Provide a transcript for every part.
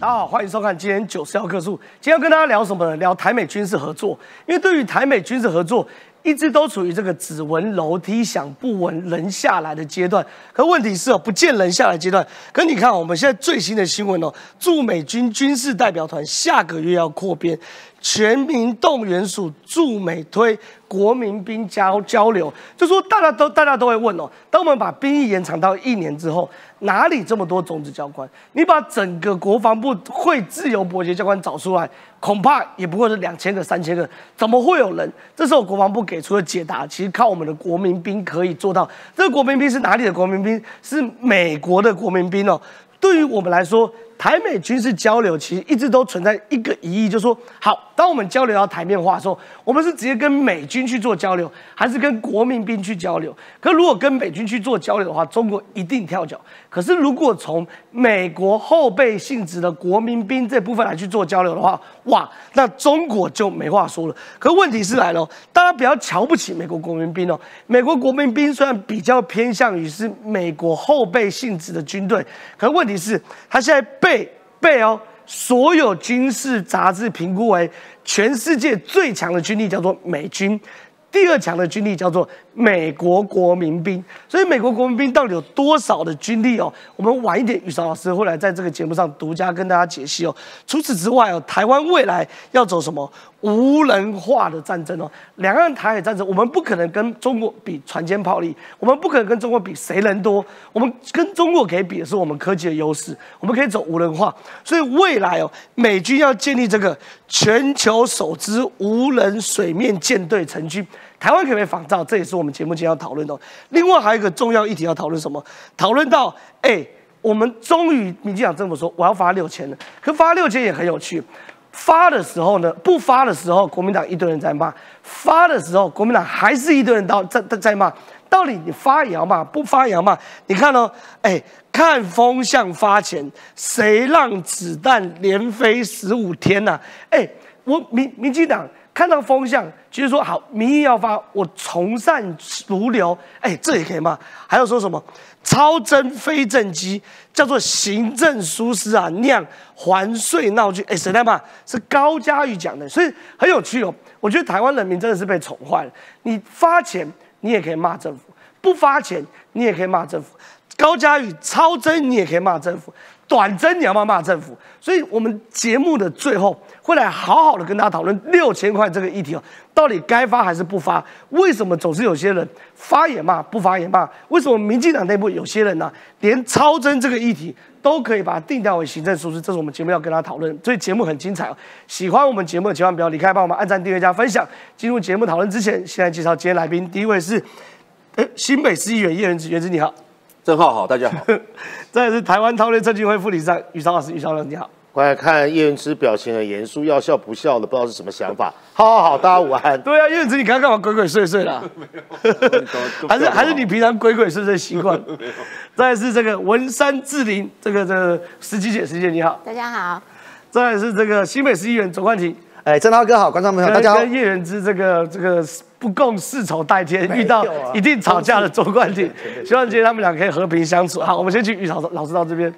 大家好，欢迎收看今天九十幺课数。今天要跟大家聊什么呢？聊台美军事合作。因为对于台美军事合作，一直都处于这个只闻楼梯响，不闻人下来的阶段。可问题是哦，不见人下来阶段。可你看，我们现在最新的新闻哦，驻美军军事代表团下个月要扩编，全民动员署驻美推国民兵交交流，就说大家都大家都会问哦，当我们把兵役延长到一年之后。哪里这么多种子教官？你把整个国防部会自由搏击教官找出来，恐怕也不过是两千个、三千个，怎么会有人？这时候国防部给出的解答，其实靠我们的国民兵可以做到。这个国民兵是哪里的国民兵？是美国的国民兵哦。对于我们来说。台美军事交流其实一直都存在一个疑义，就是说，好，当我们交流到台面化的时候，我们是直接跟美军去做交流，还是跟国民兵去交流？可如果跟美军去做交流的话，中国一定跳脚。可是如果从美国后备性质的国民兵这部分来去做交流的话，哇，那中国就没话说了。可问题是来了，大家不要瞧不起美国国民兵哦。美国国民兵虽然比较偏向于是美国后备性质的军队，可问题是他现在被被哦，所有军事杂志评估为全世界最强的军力叫做美军，第二强的军力叫做美国国民兵。所以美国国民兵到底有多少的军力哦？我们晚一点，雨韶老师会来在这个节目上独家跟大家解析哦。除此之外哦，台湾未来要走什么？无人化的战争哦，两岸台海战争，我们不可能跟中国比船坚炮利，我们不可能跟中国比谁人多，我们跟中国可以比的是我们科技的优势，我们可以走无人化，所以未来哦，美军要建立这个全球首支无人水面舰队成军，台湾可不可以仿造？这也是我们节目今天要讨论的。另外还有一个重要议题要讨论什么？讨论到哎，我们终于民进党政府说我要发六千了，可发六千也很有趣。发的时候呢，不发的时候，国民党一堆人在骂；发的时候，国民党还是一堆人到在在在骂。到底你发也要骂，不发也要骂。你看哦，哎，看风向发钱，谁让子弹连飞十五天呢？哎，我民民进党看到风向，其实说好民意要发，我从善如流，哎，这也可以骂。还有说什么？超征非正机叫做行政疏失啊，酿还税闹剧。哎，谁在骂？是高嘉瑜讲的，所以很有趣哦。我觉得台湾人民真的是被宠坏了。你发钱，你也可以骂政府；不发钱，你也可以骂政府。高嘉瑜超征，你也可以骂政府。短征你要不要骂政府？所以我们节目的最后会来好好的跟大家讨论六千块这个议题哦，到底该发还是不发？为什么总是有些人发也骂，不发也骂？为什么民进党内部有些人呢，连超征这个议题都可以把它定调为行政疏失？这是我们节目要跟大家讨论，所以节目很精彩哦。喜欢我们节目的千万不要离开，帮我们按赞、订阅、加分享。进入节目讨论之前，先来介绍今天来宾，第一位是，呃，新北市议员叶元之，元之你好。郑浩好，大家好。这是台湾韬略证券会副理事长于超老师，于超老师你好。快来看叶云之表情很严肃，要笑不笑的，不知道是什么想法。好好好，大家午安。对啊，叶云之，你刚刚干嘛鬼鬼祟祟的？没有，还是还是你平常鬼鬼祟祟习惯？没有。再是这个文山志玲，这个这个司机姐，司机姐你好。大家好。再是这个新北市议员左冠廷。哎，郑涛哥好，观众朋友大家好。跟叶云之这个这个不共世仇代天，遇到一定吵架的周冠廷，希望今天他们俩可以和平相处。好，我们先去于老师老师到这边，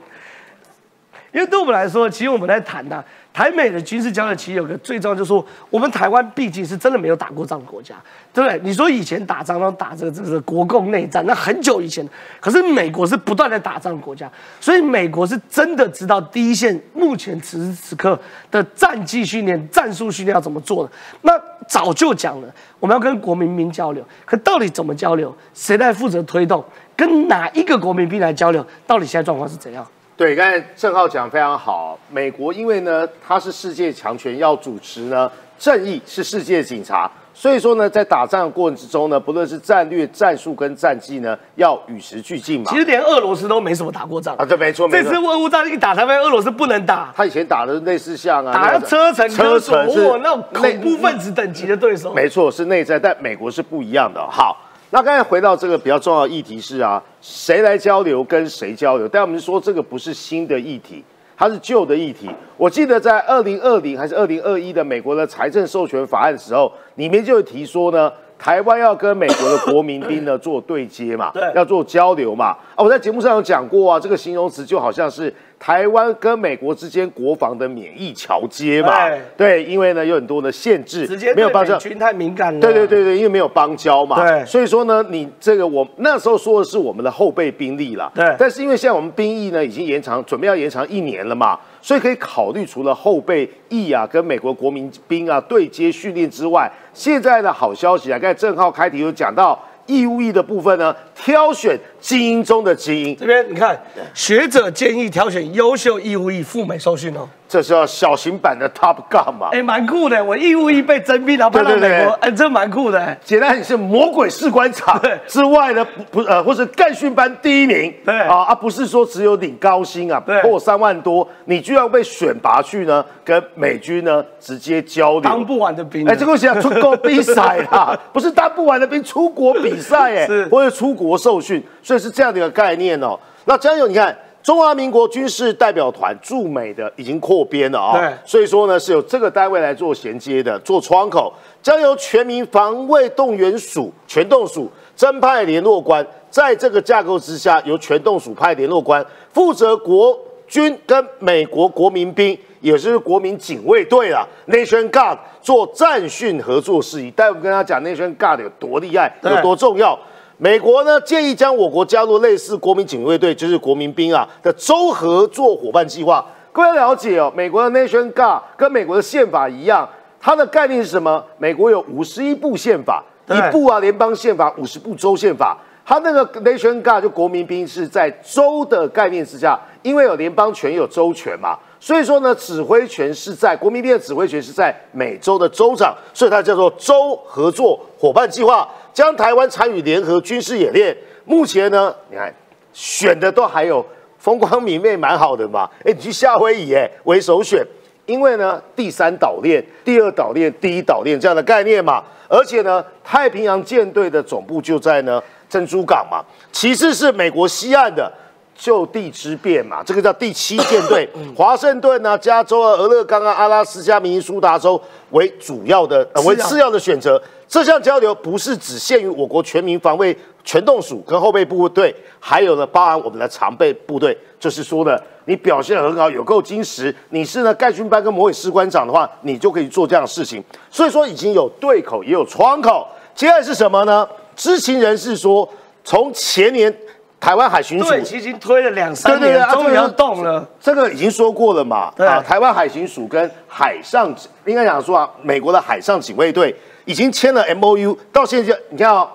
因为对我们来说，其实我们在谈的。台美的军事交流其实有个最重要，就是说我们台湾毕竟是真的没有打过仗的国家，对不对？你说以前打仗都打这个这个国共内战，那很久以前。可是美国是不断的打仗的国家，所以美国是真的知道第一线目前此时此刻的战技训练、战术训练要怎么做的。那早就讲了，我们要跟国民兵交流，可到底怎么交流？谁来负责推动？跟哪一个国民兵来交流？到底现在状况是怎样？对，刚才郑浩讲非常好。美国因为呢，它是世界强权，要主持呢正义，是世界警察，所以说呢，在打仗的过程之中呢，不论是战略、战术跟战绩呢，要与时俱进嘛。其实连俄罗斯都没什么打过仗啊，对，没错。这次俄乌战一打，他们俄罗斯不能打。他以前打的类似像啊，打车臣、车臣是那种恐怖分子等级的对手。没错，是内战，但美国是不一样的。好。那刚才回到这个比较重要的议题是啊，谁来交流跟谁交流？但我们说这个不是新的议题，它是旧的议题。我记得在二零二零还是二零二一的美国的财政授权法案的时候，里面就有提说呢，台湾要跟美国的国民兵呢做对接嘛，对，要做交流嘛。啊，我在节目上有讲过啊，这个形容词就好像是台湾跟美国之间国防的免疫桥接嘛。对，对，因为呢有很多的限制，直接没有帮助美。军太敏感了。对对对对，因为没有邦交嘛，对。所以说呢，你这个我那时候说的是我们的后备兵力了，对。但是因为现在我们兵役呢已经延长，准备要延长一年了嘛，所以可以考虑除了后备役啊跟美国国民兵啊对接训练之外，现在的好消息啊，刚才郑浩开题有讲到义务役的部分呢，挑选精英中的精英，这边你看，学者建议挑选优秀义务役赴美受训哦。这是要小型版的 Top Gun 嘛。哎，蛮酷的，我义务役被征兵，然后派到对对对美国，哎，这蛮酷的。简单，你是魔鬼士官场对之外呢，不不呃，或是干训班第一名，对啊，而不是说只有领高薪啊，对破三万多，你居然被选拔去呢，跟美军呢直接交流。当不完的兵。哎，这个想出国比赛啦，不是当不完的兵，出国比赛哎是，或者出国受训，所以是这样的一个概念哦。那江友，你看中华民国军事代表团驻美的已经扩编了啊、对所以说呢是由这个单位来做衔接的，做窗口，将由全民防卫动员署全动署增派联络官，在这个架构之下，由全动署派联络官负责国军跟美国国民兵，也就是国民警卫队啦 （Nation Guard） 做战训合作事宜。待会跟他讲 Nation Guard 有多厉害，有多重要。美国呢建议将我国加入类似国民警卫队，就是国民兵啊的州合作伙伴计划。各位了解哦，美国的 Nation Guard 跟美国的宪法一样，它的概念是什么？美国有五十一部宪法，一部啊联邦宪法，五十部州宪法。它那个 Nation Guard 就国民兵是在州的概念之下，因为有联邦权有州权嘛，所以说呢，指挥权是在国民兵的指挥权是在美州的州长，所以它叫做州合作伙伴计划，将台湾参与联合军事演练。目前呢，你看选的都还有风光明媚，蛮好的嘛。哎，你去夏威夷哎为首选，因为呢第三岛链、第二岛链、第一岛链这样的概念嘛，而且呢太平洋舰队的总部就在呢珍珠港嘛，其次是美国西岸的。就地之变嘛，这个叫第七舰队，华盛顿啊、加州啊、俄勒冈啊、阿拉斯加、明尼苏达州为主要的、呃、为次要的选择。这项交流不是只限于我国全民防卫全动署跟后备部队，还有呢包含我们的常备部队。就是说呢，你表现得很好，有够精实，你是呢盖训班跟魔鬼士官长的话，你就可以做这样的事情。所以说已经有对口，也有窗口。接下来是什么呢？知情人士说，从前年台湾海巡署，已经推了两三对对对啊，年终于要这个动了。这个已经说过了嘛？对啊，台湾海巡署跟海上应该讲说啊，美国的海上警卫队已经签了 M O U，到现在你看啊、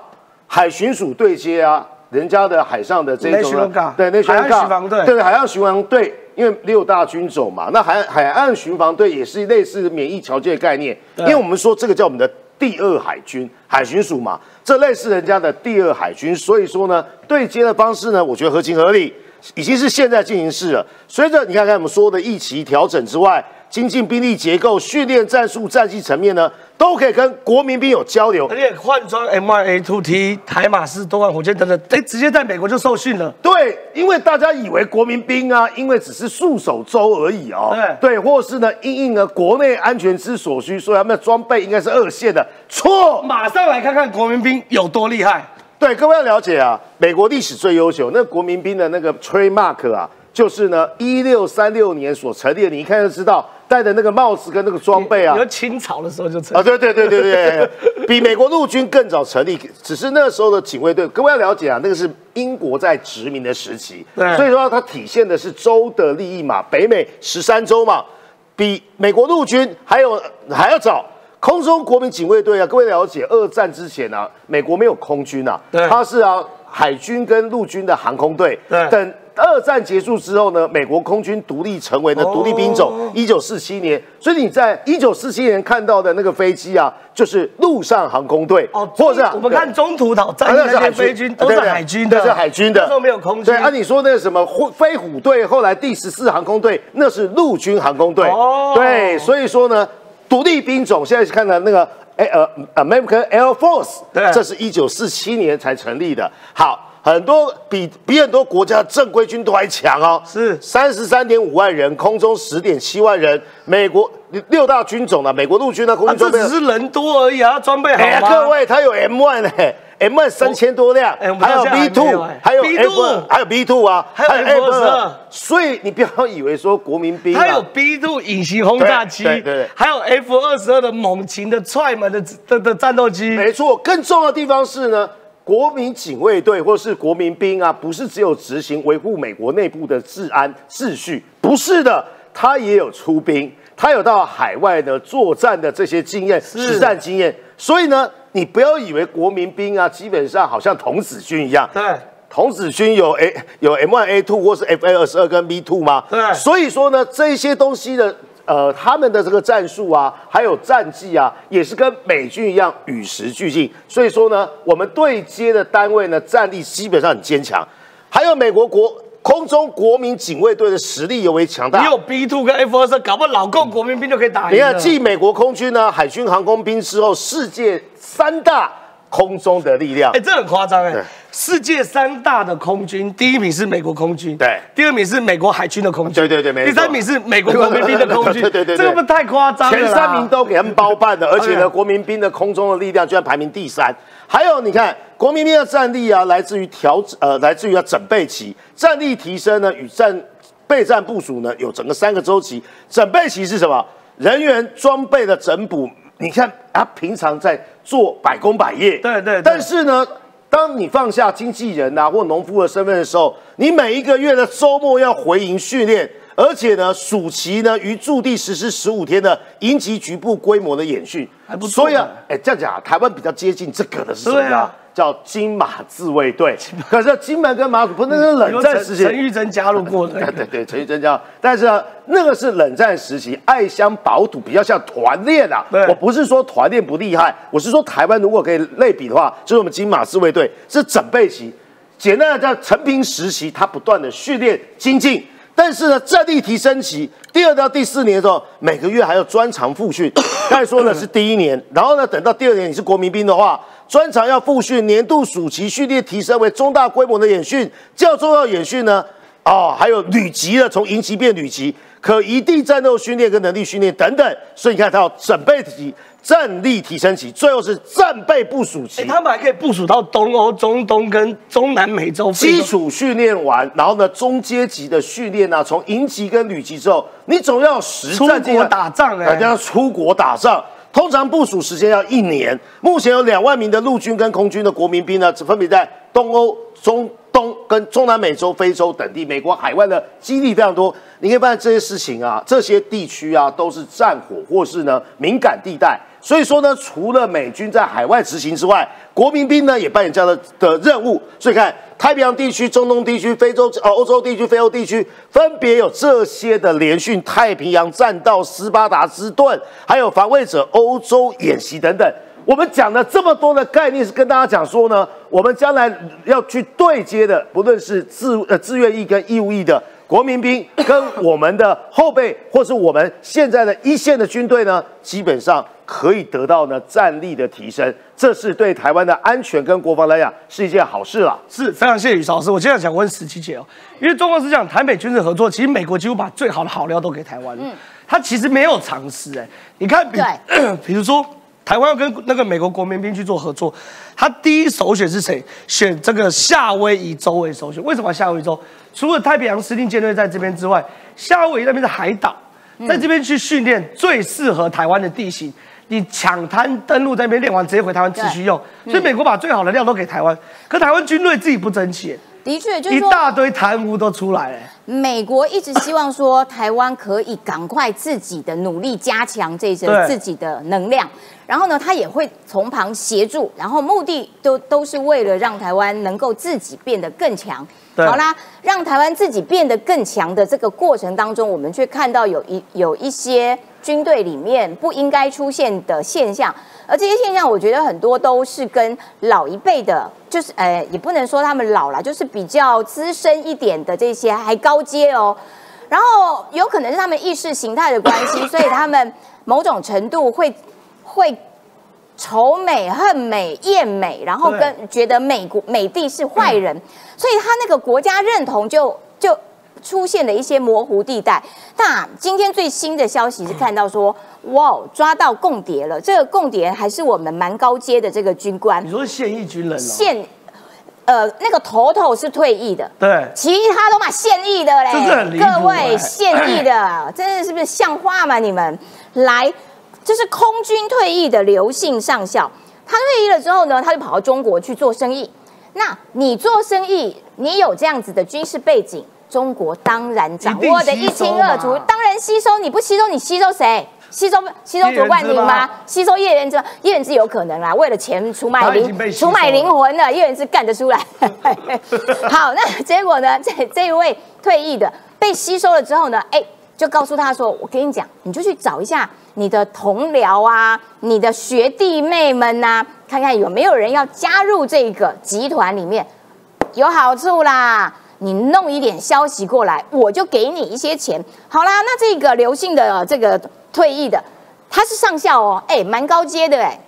海巡署对接啊，人家的海上的这种对岸巡防队对对海岸巡防队，因为六大军种嘛，那海海岸巡防队也是类似免疫条件的概念，因为我们说这个叫我们的第二海军海巡署嘛，这类似人家的第二海军，所以说呢，对接的方式呢，我觉得合情合理，已经是现在进行式了。随着你看看我们说的疫情调整之外，精进兵力结构、训练战术、战绩层面呢，都可以跟国民兵有交流而。且换装 M 2 A 2 T、台马式多管火箭等等，哎，直接在美国就受训了。对，因为大家以为国民兵啊，因为只是戍守州而已哦，对对，或是呢，因应呢国内安全之所需，所以他们的装备应该是二线的，错。马上来看看国民兵有多厉害。对，各位要了解啊，美国历史最悠久，那国民兵的那个 trademark 啊，就是呢一六三六年所成立的，你一看就知道，戴的那个帽子跟那个装备啊你，说清朝的时候就成啊，对对对对对，比美国陆军更早成立，只是那时候的警卫队，各位要了解啊，那个是英国在殖民的时期，对所以说它体现的是州的利益嘛，北美十三州嘛，比美国陆军还有还要早。空中国民警卫队啊，各位了解，二战之前啊，美国没有空军啊，对。它是啊海军跟陆军的航空队，对。等二战结束之后呢，美国空军独立成为了独立兵种哦，一九四七年，所以你在一九四七年看到的那个飞机啊，就是陆上航空队，哦，或者我们看中途岛战那些飞军都是海军的，那是海军的，那时候没有空军。对，按、你说那个什么飞飞虎队，后来第十四航空队，那是陆军航空队。哦。对，所以说呢，独立兵种现在看到那个哎呃 American Air Force，对这是一九四七年才成立的。好。很多比比很多国家正规军都还强哦，是三十三点五万人，空中十点七万人，美国六大军种呢，美国陆军呢，空啊，军装备这只是人多而已啊，装备好吗？各位，他有 M one 哎 M 二三千多辆，还有 B two，还有 B2 F 二，还有 B two 啊，还有 F22 所以你不要以为说国民兵啊，它有 B two 隐形轰炸机，对对对。还有 F 二十二的猛禽的踹门的的的战斗机，没错，更重要的地方是呢，国民警卫队或是国民兵啊，不是只有执行维护美国内部的治安秩序，不是的，他也有出兵，他有到海外呢作战的这些经验、实战经验，所以呢，你不要以为国民兵啊，基本上好像童子军一样，对。童子军有 A 有 M one A two 或是 F A 二十二跟 B two 吗？对所以说呢，这些东西的呃，他们的这个战术啊，还有战绩啊，也是跟美军一样与时俱进。所以说呢，我们对接的单位呢，战力基本上很坚强。还有美国国空中国民警卫队的实力尤为强大。你有 B two 跟 F 二十二，搞不好老共国民兵就可以打赢。你看，继美国空军呢、海军航空兵之后，世界三大空中的力量哎、。这很夸张哎！世界三大的空军，第一名是美国空军，对第二名是美国海军的空军，对对对没错第三名是美国国民兵的空军，对对对对这个不太夸张了前三名都给他们包办的，而且呢，国民兵的空中的力量居然排名第三。还有，你看国民兵的战力啊，来自于调呃，来自于要整备期，战力提升呢与战备战部署呢有整个三个周期。整备期是什么？人员装备的整补。你看他平常在做百工百业，对对对但是呢。当你放下经纪人啊、或农夫的身份的时候，你每一个月的周末要回营训练，而且呢，暑期呢于驻地实施十五天的营级局部规模的演训，还不错所以啊呢，哎，这样讲啊，台湾比较接近这个的是什么呀？对啊叫金马自卫队。可是金门跟马祖不那是冷战时期，陈玉珍加入过的对对对，陈玉珍加入，但是呢，那个是冷战时期，爱乡保土比较像团练啊。对我不是说团练不厉害，我是说台湾如果可以类比的话，就是我们金马自卫队是整备期，简单的叫成平时期，他不断的训练精进。但是呢，战力提升期，第二到第四年的时候，每个月还有专长复训。刚才说呢是第一年，然后呢，等到第二年你是国民兵的话，专长要复训，年度暑期训练提升为中大规模的演训，较重要演训呢，哦，还有旅级的，从营级变旅级，可一地战斗训练跟能力训练等等。所以你看，他要准备期、战力提升期，最后是战备部署期。哎，他们还可以部署到东欧、中东跟中南美洲。基础训练完，然后呢，中阶级的训练呢，从营级跟旅级之后，你总要有实出战经验国打仗哎大家要出国打仗。通常部署时间要一年。目前有两万名的陆军跟空军的国民兵呢，分别在东欧、中东跟中南美洲、非洲等地，美国海外的基地非常多。你可以发现这些事情啊，这些地区啊都是战火或是呢敏感地带。所以说呢，除了美军在海外执行之外，国民兵呢也扮演这样的的任务。所以看太平洋地区、中东地区、非洲呃欧洲地区、非欧地区，分别有这些的联训太平洋战道、斯巴达之盾，还有防卫者欧洲演习等等。我们讲了这么多的概念，是跟大家讲说呢，我们将来要去对接的，不论是自呃自愿役跟义务役的国民兵，跟我们的后备，或是我们现在的一线的军队呢，基本上可以得到呢战力的提升，这是对台湾的安全跟国防来讲是一件好事了。是非常谢谢宇老师。我现在想问十七姐哦，因为状况是讲，台美军事合作，其实美国几乎把最好的好料都给台湾，嗯，他其实没有尝试哎，你看比，比如说台湾要跟那个美国国民兵去做合作，他第一首选是谁？选这个夏威夷州为首选。为什么夏威夷州？除了太平洋司令舰队在这边之外，夏威夷那边是海岛，在这边去训练最适合台湾的地形。你抢滩登陆在那边练完，直接回台湾继续用。所以美国把最好的料都给台湾，可台湾军队自己不争气，的确就是说，一大堆贪污都出来了。美国一直希望说台湾可以赶快自己的努力加强这对个自己的能量，然后呢，他也会从旁协助，然后目的都都是为了让台湾能够自己变得更强。好啦，让台湾自己变得更强的这个过程当中，我们却看到有一有一些军队里面不应该出现的现象，而这些现象，我觉得很多都是跟老一辈的，就是呃，也不能说他们老了，就是比较资深一点的这些还高阶哦。然后有可能是他们意识形态的关系，所以他们某种程度会会仇美、恨美、厌美，然后跟觉得美国美帝是坏人，所以他那个国家认同就就出现了一些模糊地带。那今天最新的消息是看到说，哇，抓到共谍了。这个共谍还是我们蛮高阶的这个军官你，说是现役军人哦，现呃那个头头是退役的。对，其他都嘛现役的嘞，各位哎现役的，真的是不是像话吗？你们来，这是空军退役的刘姓上校，他退役了之后呢，他就跑到中国去做生意。那你做生意，你有这样子的军事背景，中国当然掌握的一清二楚当然吸收。你不吸收，你吸收谁？吸收吸收卓冠廷吗？吸收叶元之吗？叶元之有可能啦，为了钱出卖灵出卖灵魂了，叶元之干得出来。好，那结果呢？这这一位退役的被吸收了之后呢？哎，就告诉他说：“我跟你讲，你就去找一下你的同僚啊，你的学弟妹们呐、看看有没有人要加入这个集团里面，有好处啦。”你弄一点消息过来，我就给你一些钱。好啦，那这个刘姓的这个退役的，他是上校哦，哎，蛮高阶的哎。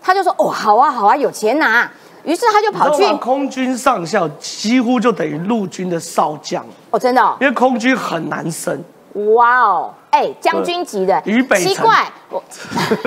他就说：“哦，好啊，好啊，有钱拿。”于是他就跑去空军上校几乎就等于陆军的少将，哦，真的、哦，因为空军很难升。哇哦，哎，将军级的，奇怪，我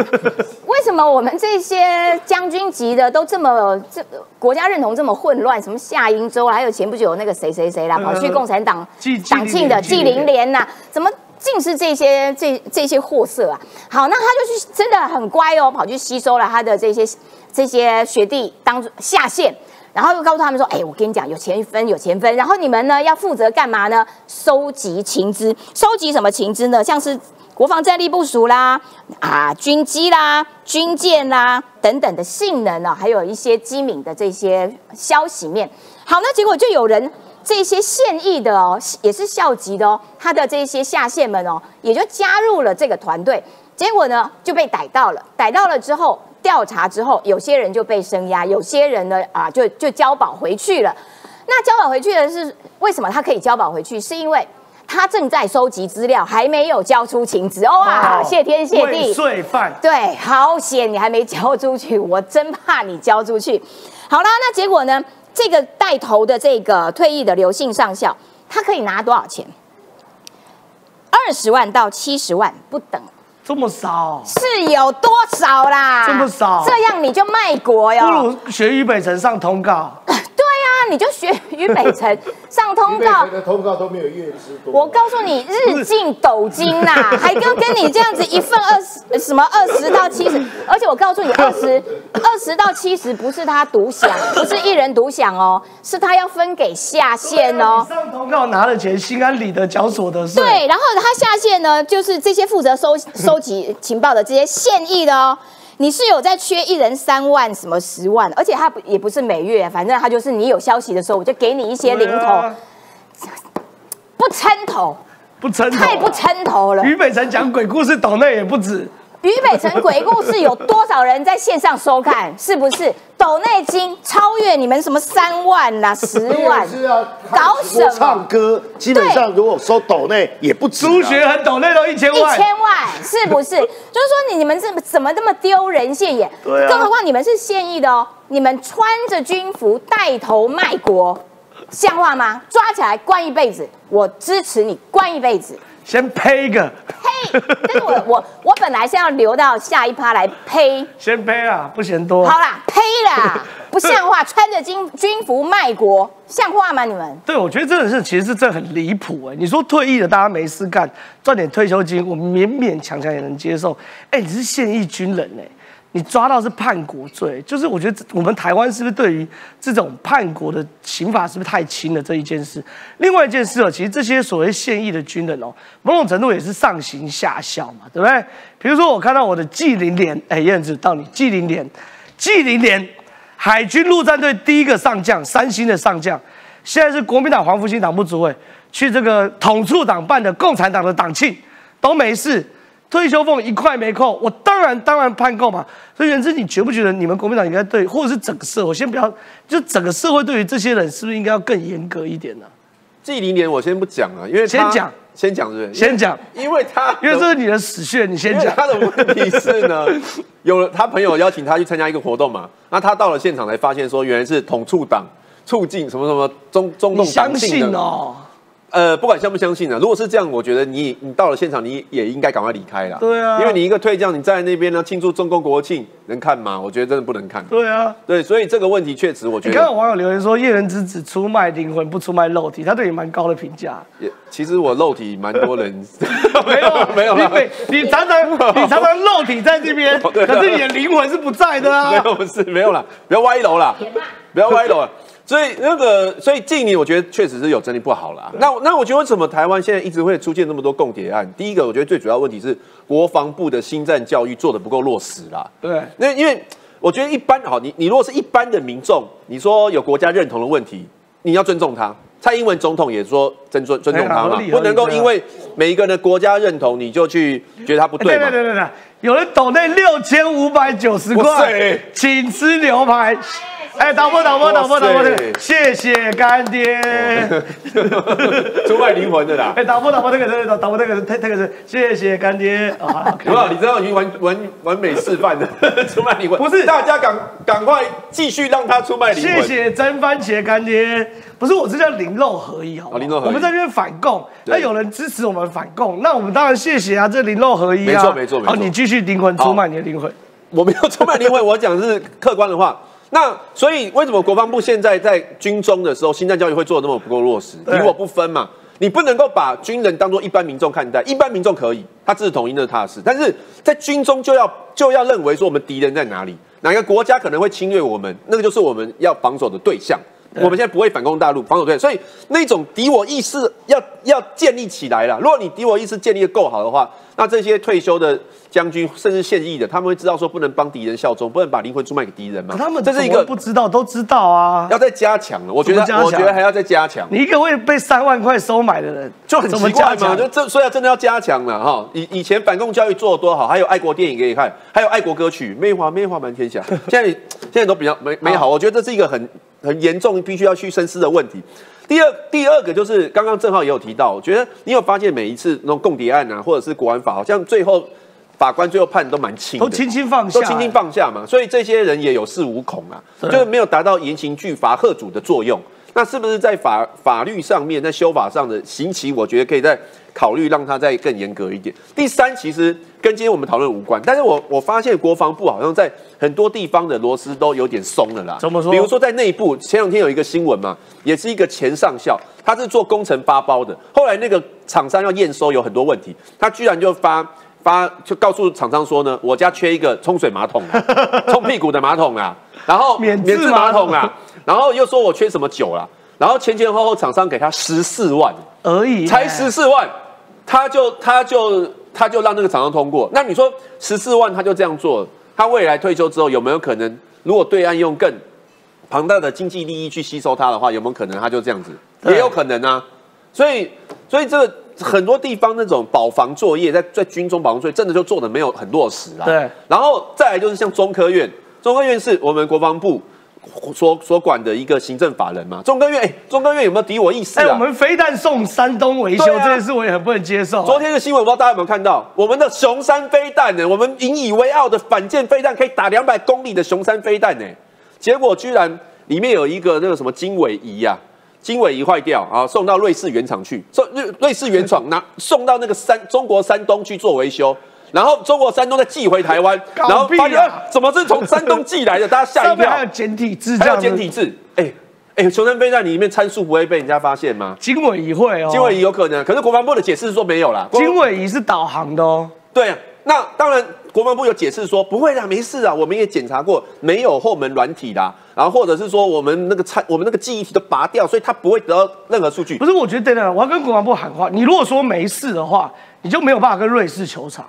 为什么我们这些将军级的都这么这国家认同这么混乱？什么夏英州啦，还有前不久有那个谁谁谁啦，呃跑去共产党党庆的纪纪灵莲呐，怎么尽是这些这这些货色啊？好，那他就去真的很乖哦，跑去吸收了他的这些这些学弟当下线。然后又告诉他们说：“哎，我跟你讲，有钱分，有钱分。然后你们呢要负责干嘛呢？收集情资，收集什么情资呢？像是国防战力部署啦，啊，军机啦、军舰啦等等的性能啊，还有一些机敏的这些消息面。好，那结果就有人这些现役的哦，也是校级的哦，他的这些下线们哦，也就加入了这个团队。结果呢就被逮到了，逮到了之后。”调查之后，有些人就被声押，有些人呢啊就就交保回去了。那交保回去的是为什么他可以交保回去？是因为他正在收集资料，还没有交出情资。哦哇，谢天谢地！罪犯，对，好险你还没交出去，我真怕你交出去。好啦，那结果呢？这个带头的这个退役的刘姓上校，他可以拿多少钱？二十万到七十万不等。这么少，是有多少啦？这么少这样你就卖国哟？不如学俞北辰上通告。你就学于北辰 上通告。的通告都没有多我告诉你，日进斗金呐、还跟跟你这样子一份二十什么二十到七十，而且我告诉你，二十二十到七十不是他独享，不是一人独享哦，是他要分给下线哦。上通告拿了钱，心安理得缴所得税。对，然后他下线呢，就是这些负责收收集情报的这些现役的哦。你是有在缺一人三万什么十万，而且他不也不是每月，反正他就是你有消息的时候，我就给你一些零头，啊不撑头，不撑头啊太不撑头了。俞北辰讲鬼故事，岛内也不止。俞北辰鬼故事有多少人在线上收看？是不是？抖内金超越你们什么三万啦、十万？是啊，搞什么唱歌基本上如果收抖内也不止啊。朱学恒抖内都一千万一，千万是不是？就是说你你们这怎么这么丢人现眼？对啊更何况你们是现役的哦，你们穿着军服带头卖国，像话吗？抓起来关一辈子，我支持你关一辈子。先呸一个，呸！但是我我 我本来是要留到下一趴来呸。先呸啦，不嫌多。好啦，呸啦，不像话！穿着军军服卖国，像话吗？你们？对，我觉得真的是，其实是这很离谱哎。你说退役的大家没事干，赚点退休金，我勉勉强强也能接受。哎，你是现役军人哎，你抓到是叛国罪，就是我觉得我们台湾是不是对于这种叛国的刑法是不是太轻了这一件事？另外一件事哦，其实这些所谓现役的军人哦，某种程度也是上行下效嘛，对不对？比如说我看到我的纪灵莲，哎，燕子到你纪灵莲，纪灵莲，海军陆战队第一个上将，三星的上将，现在是国民党黄复兴党部主委，去这个统促党办的共产党的党庆都没事，退休俸一块没扣，我当然当然判够嘛。所以元之，你觉不觉得你们国民党应该对，或者是整个社会，先不要，就整个社会对于这些人是不是应该要更严格一点呢、纪灵年我先不讲了，因为先讲，先讲是不是？先讲，因为他因为这是你的死穴，你先讲。他的问题是呢，有了他朋友邀请他去参加一个活动嘛，那他到了现场才发现说，原来是统促党促进什么什么中中你共党的，信哦？呃，不管相不相信呢、如果是这样，我觉得你你到了现场，你也应该赶快离开了。对啊因为你一个退将，你站在那边呢庆祝中共国庆，能看吗？我觉得真的不能看。对啊。对，所以这个问题确实，我觉你看有得网友留言说叶元之只出卖灵魂，不出卖肉体，他对你蛮高的评价。也其实我肉体蛮多人 没有啊没有啦你你常常你常常肉体在这边，可是你的灵魂是不在的啊没啊。有不是没有啦，不要歪楼啦，不要歪楼了。所以那个，所以近年我觉得确实是有整理不好啦。那那我觉得为什么台湾现在一直会出现那么多共谍案？第一个，我觉得最主要问题是国防部的新战教育做的不够落实啦。对，那因为我觉得一般好，你你如果是一般的民众，你说有国家认同的问题，你要尊重他。蔡英文总统也说尊尊尊重他嘛不能够因为每一个人的国家认同，你就去觉得他不对嘛对对。对对对，有人抖那六千五百九十哇块塞，请吃牛排。哎，导播导播导播导播哇塞，谢谢干爹。出卖灵魂的啦。哎，导播导播那个那个导播那个那那个是谢谢干爹。啊。有没有？你知道已经完完完美示范的？出卖灵魂，不是。大家赶赶快继续让他出卖灵魂。谢谢真番茄干爹，不是我这叫灵肉合一好不好？哦灵肉合一。我们在这边反共，那有人支持我们反共，那我们当然谢谢啊，这灵肉合一啊，没错没错没错。好，你继续灵魂出卖你的灵魂，我没有出卖灵魂，我讲的是客观的话。那所以为什么国防部现在在军中的时候，新战教育会做的那么不够落实？对你我不分嘛，你不能够把军人当做一般民众看待，一般民众可以，他支持统一那是他的事，但是在军中就要就要认为说我们敌人在哪里，哪个国家可能会侵略我们，那个就是我们要防守的对象。我们现在不会反攻大陆，防守对象，所以那种敌我意识要要建立起来了。如果你敌我意识建立的够好的话，那这些退休的将军甚至现役的，他们会知道说不能帮敌人效忠，不能把灵魂出卖给敌人嘛。可他们这是一个不知道都知道啊。要再加强了。我觉得我觉得还要再加强。你一个会被三万块收买的人，就很奇怪嘛，就这所以要真的要加强了哈。以以前反共教育做的多好，还有爱国电影给你看，还有爱国歌曲，魅华魅华满天下。现在现在都比较美美好，我觉得这是一个很很严重，必须要去深思的问题。第二第二个就是刚刚郑浩也有提到，我觉得你有发现每一次那种共谍案啊，或者是国安法，好像最后法官最后判都蛮轻的，都轻轻放下，都轻轻放下嘛，所以这些人也有恃无恐啊，就是没有达到严刑峻法、贺主的作用。那是不是在法法律上面，在修法上的刑期，我觉得可以再考虑让它再更严格一点。第三，其实跟今天我们讨论无关，但是我我发现国防部好像在很多地方的螺丝都有点松了啦。怎么说比如说在内部，前两天有一个新闻嘛，也是一个前上校，他是做工程发包的，后来那个厂商要验收有很多问题，他居然就发。发就告诉厂商说呢，我家缺一个冲水马桶啊，冲屁股的马桶啊，然后免治治马桶啊，然后又说我缺什么酒啦，然后前前后后厂商给他十四万，而已，才十四万，他就他就他就让那个厂商通过。那你说十四万他就这样做，他未来退休之后有没有可能，如果对岸用更庞大的经济利益去吸收他的话，有没有可能他就这样子？也有可能啊。所以所以这个很多地方那种保防作业，在在军中保防作业真的就做的没有很落实啊。对，然后再来就是像中科院，中科院是我们国防部。所所管的一个行政法人嘛，中科院，哎、中科院有没有敌我意识哎，啊？我们飞弹送山东维修啊这件事，我也很不能接受。昨天的新闻，我不知道大家有没有看到，我们的熊山飞弹呢？我们引以为傲的反舰飞弹可以打两百公里的熊山飞弹呢，结果居然里面有一个那个什么经纬仪呀、经纬仪坏掉啊，送到瑞士原厂去，送瑞瑞士原厂拿送到那个山中国山东去做维修。然后中国山东再寄回台湾，搞然后发现、怎么是从山东寄来的？大家吓一跳还有。简体字，这还有简体字，哎哎，雄山飞弹里面参数不会被人家发现吗？经纬仪会哦，经纬仪有可能，可是国防部的解释是说没有啦。经纬仪是导航的哦。对啊，那当然，国防部有解释说不会啦，没事啊，我们也检查过，没有后门软体啦，然后或者是说我们那个参我们那个记忆体都拔掉，所以它不会得到任何数据不。是，我觉得等等，我要跟国防部喊话。你如果说没事的话，你就没有办法跟瑞士球场。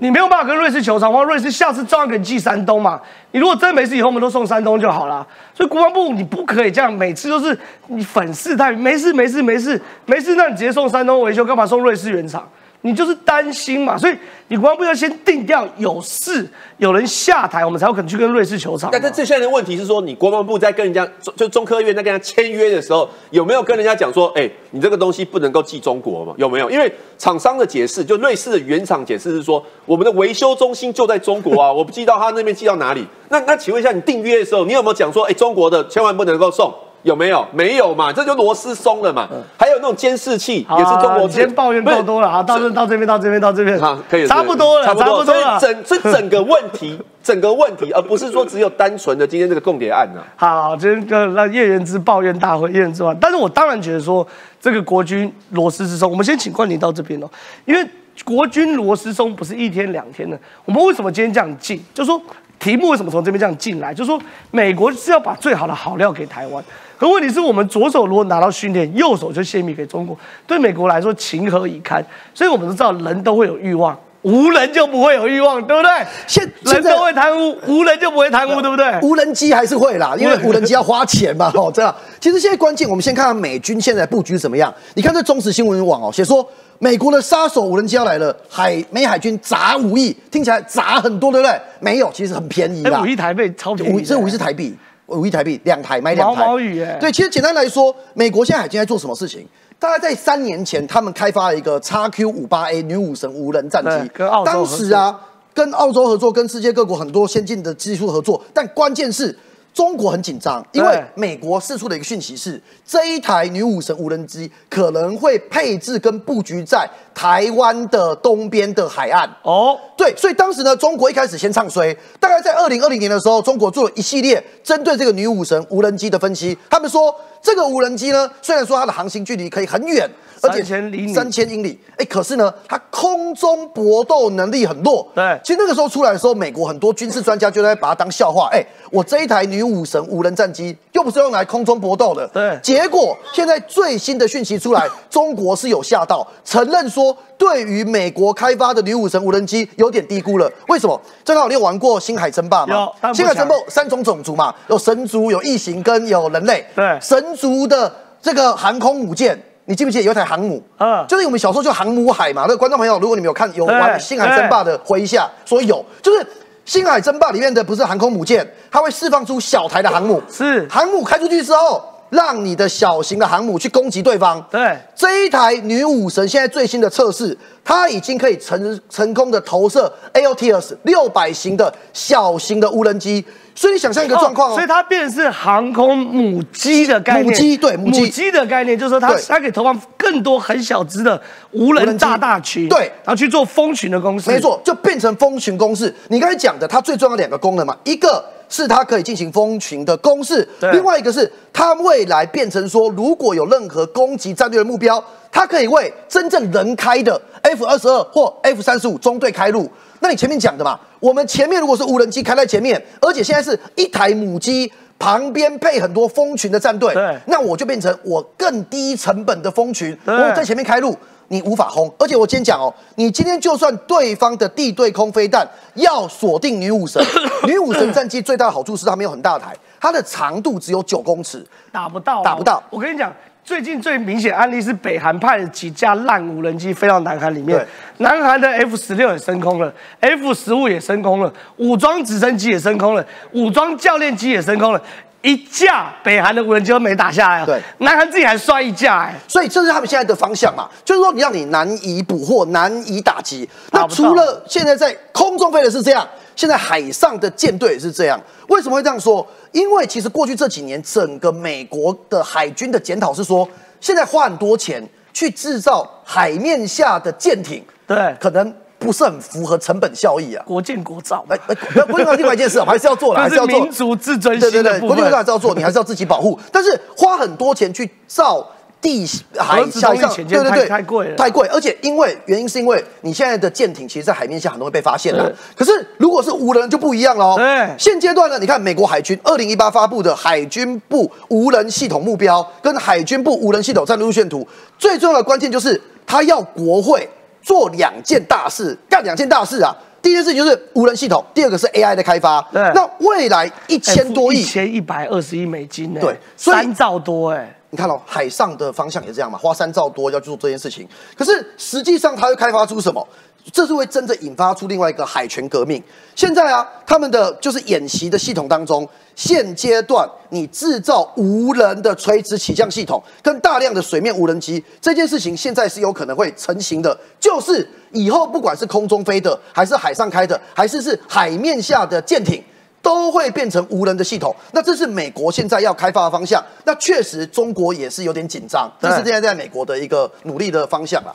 你没有办法跟瑞士球场的话，瑞士下次照样给你寄山东嘛。你如果真没事，以后我们都送山东就好了。所以国防部你不可以这样，每次都是你粉饰太平，没事没事没事没事，那你直接送山东维修，干嘛送瑞士原厂？你就是担心嘛，所以你国防部要先定调有事，有人下台，我们才有可能去跟瑞士球场。但这这现在的问题是说，你国防部在跟人家就中科院在跟人家签约的时候，有没有跟人家讲说，哎、你这个东西不能够寄中国嘛？有没有？因为厂商的解释，就瑞士的原厂解释是说，我们的维修中心就在中国啊，我不知道他那边寄到哪里。那那请问一下，你订约的时候，你有没有讲说，哎、中国的千万不能够送？有没有？没有嘛，这就螺丝松了嘛。还有那种监视器也是中国好你先抱怨够多了啊，到这到这边到这边到这边，好，可以，差不多了，差不多所以了。整所以整个问题，整个问题，而不是说只有单纯的今天这个共谍案啊。好，今天就让叶元之抱怨大会，叶元之完。但是我当然觉得说这个国军螺丝之松，我们先请冠霖到这边哦，因为国军螺丝松不是一天两天的。我们为什么今天这样进？就说题目为什么从这边这样进来？就是说美国是要把最好的好料给台湾，可问题是我们左手如果拿到训练，右手就泄密给中国，对美国来说情何以堪？所以我们都知道人都会有欲望。无人就不会有欲望，对不对？现人都会贪污，无人就不会贪污，对不对？无人机还是会啦，因为无人机要花钱嘛，哦，这样。其实现在关键，我们先看看美军现在布局怎么样。你看这中时新闻网哦，写说美国的杀手无人机要来了，海美海军砸五亿，听起来砸很多，对不对？没有，其实很便宜啦哎，五，亿台币超便宜，五这五亿是台币，五亿台币两台买两台。毛毛雨哎对，其实简单来说，美国现在海军在做什么事情？大概在三年前，他们开发了一个 XQ 五八 A 女武神无人战机，当时啊，跟澳洲合作，跟世界各国很多先进的技术合作，但关键是。中国很紧张，因为美国释出的一个讯息是，这一台女武神无人机可能会配置跟布局在台湾的东边的海岸。哦，对，所以当时呢，中国一开始先唱衰，大概在二零二零年的时候，中国做了一系列针对这个女武神无人机的分析。他们说，这个无人机呢，虽然说它的航行距离可以很远，而且3000厘米三千英里，哎，可是呢，它空中搏斗能力很弱。对其实那个时候出来的时候，美国很多军事专家就在把它当笑话。哎，我这一台女武神无人战机又不是用来空中搏斗的。对结果现在最新的讯息出来，中国是有吓到，承认说对于美国开发的女武神无人机有点低估了。为什么？正好你有玩过《星海争霸》吗星海争霸强三种种族嘛，有神族、有异形跟有人类。对神族的这个航空母舰。你记不记得有一台航母？嗯就是我们小时候就航母海嘛。那个观众朋友，如果你们有看有玩对《星海争霸》的，回一下，说有，就是《星海争霸》里面的不是航空母舰，它会释放出小台的航母，是航母开出去之后，让你的小型的航母去攻击对方。对这一台女武神现在最新的测试，它已经可以成成功的投射 AOTS 六百型的小型的无人机。所以你想象一个状况哦，所以它变成是航空母机的概念，母机对母机的概念，就是说它它可以投放更多很小只的无人无人机大大群，对。然后去做蜂群的公司，没，错，就变成蜂群公式。你刚才讲的，它最重要的两个功能嘛，一个是它可以进行蜂群的公式，对。另外一个是它未来变成说，如果有任何攻击战略的目标，它可以为真正人开的 F 二十二或 F 三十五中队开路。那你前面讲的嘛，我们前面如果是无人机开在前面，而且现在是一台母机。旁边配很多蜂群的战队，对那我就变成我更低成本的蜂群，对我在前面开路，你无法轰。而且我今天讲哦，你今天就算对方的地对空飞弹要锁定女武神，女武神战机最大的好处是它没有很大台，它的长度只有九公尺。打不到，打不到我跟你讲，最近最明显案例是北韩派了几架烂无人机飞到南韩里面，南韩的 F 十六也升空了，F 十五也升空了，武装直升机也升空了，武装教练机也升空了。一架北韩的无人机都没打下来、啊，对南韩自己还摔一架、哎，所以这是他们现在的方向嘛，就是说你让你难以捕获、难以打击。那除了现在在空中飞的是这样，现在海上的舰队也是这样。为什么会这样说？因为其实过去这几年，整个美国的海军的检讨是说，现在花很多钱去制造海面下的舰艇，对可能不是很符合成本效益啊。国建国造，哎哎，不不是另外一件事啊，还是要做了，还是要做民。族自尊心对对对，国建国际规划还。是要做，你还是要自己保护。但是花很多钱去造地海上，潜舰太太贵了太贵。而且因为原因是因为你现在的舰艇其实，在海面下很容易被发现的。可是如果是无人就不一样了哦。对现阶段呢，你看美国海军二零一八发布的海军部无人系统目标跟海军部无人系统战略路线图，最重要的关键就是他要国会做两件大事，干两件大事啊。第一件事情就是无人系统，第二个是 AI 的开发。对那未来一千多亿一，千一百二十亿美金呢、对三兆多哎、你看哦，海上的方向也这样嘛，花三兆多要去做这件事情。可是实际上，它会开发出什么？这是会真正引发出另外一个海权革命。现在啊，他们的就是演习的系统当中，现阶段你制造无人的垂直起降系统跟大量的水面无人机这件事情，现在是有可能会成型的。就是以后不管是空中飞的，还是海上开的，还是是海面下的舰艇。都会变成无人的系统。那这是美国现在要开发的方向。那确实中国也是有点紧张，这是现在在美国的一个努力的方向了。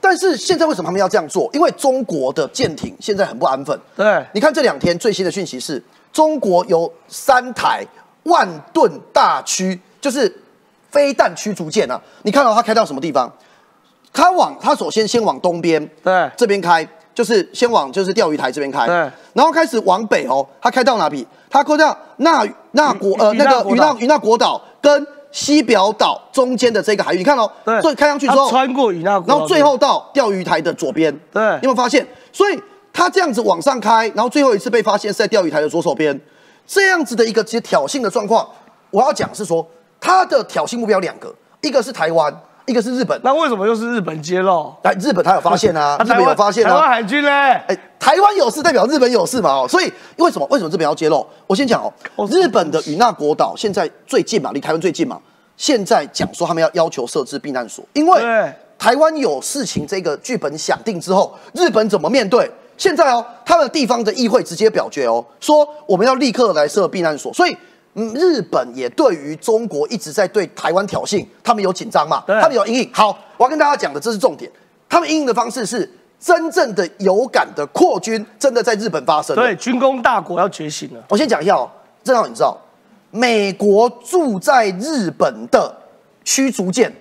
但是现在为什么他们要这样做？因为中国的舰艇现在很不安分。对，你看这两天最新的讯息是，中国有三台万吨大驱，就是飞弹驱逐舰啊。你看到它开到什么地方？它往它首先先往东边，对这边开，就是先往就是钓鱼台这边开，对，然后开始往北哦，它开到哪里？它开到那那国呃那个与那与那国岛跟西表岛中间的这个海域，你看哦，对，开上去之后，它穿过与那国岛，然后最后到钓鱼台的左边，对。你有没有发现？所以他这样子往上开，然后最后一次被发现是在钓鱼台的左手边，这样子的一个其实挑衅的状况，我要讲是说，他的挑衅目标两个，一个是台湾，一个是日本。那为什么又是日本揭露？来，日本他有发现啊，日本有发现台湾啊。海军嘞，哎，台湾有事代表日本有事嘛？哦，所以为什么为什么日本要揭露？我先讲哦哦，日本的与那国岛现在最近嘛，离台湾最近嘛，现在讲说他们要要求设置避难所，因为台湾有事情这个剧本想定之后，日本怎么面对？现在哦，他们地方的议会直接表决哦，说我们要立刻来设避难所，所以。嗯，日本也对于中国一直在对台湾挑衅，他们有紧张嘛？对他们有阴影。好，我要跟大家讲的这是重点，他们阴影的方式是真正的有感的扩军，真的在日本发生了。对，军工大国要觉醒了。我先讲一下哦，正好你知道，美国驻在日本的驱逐舰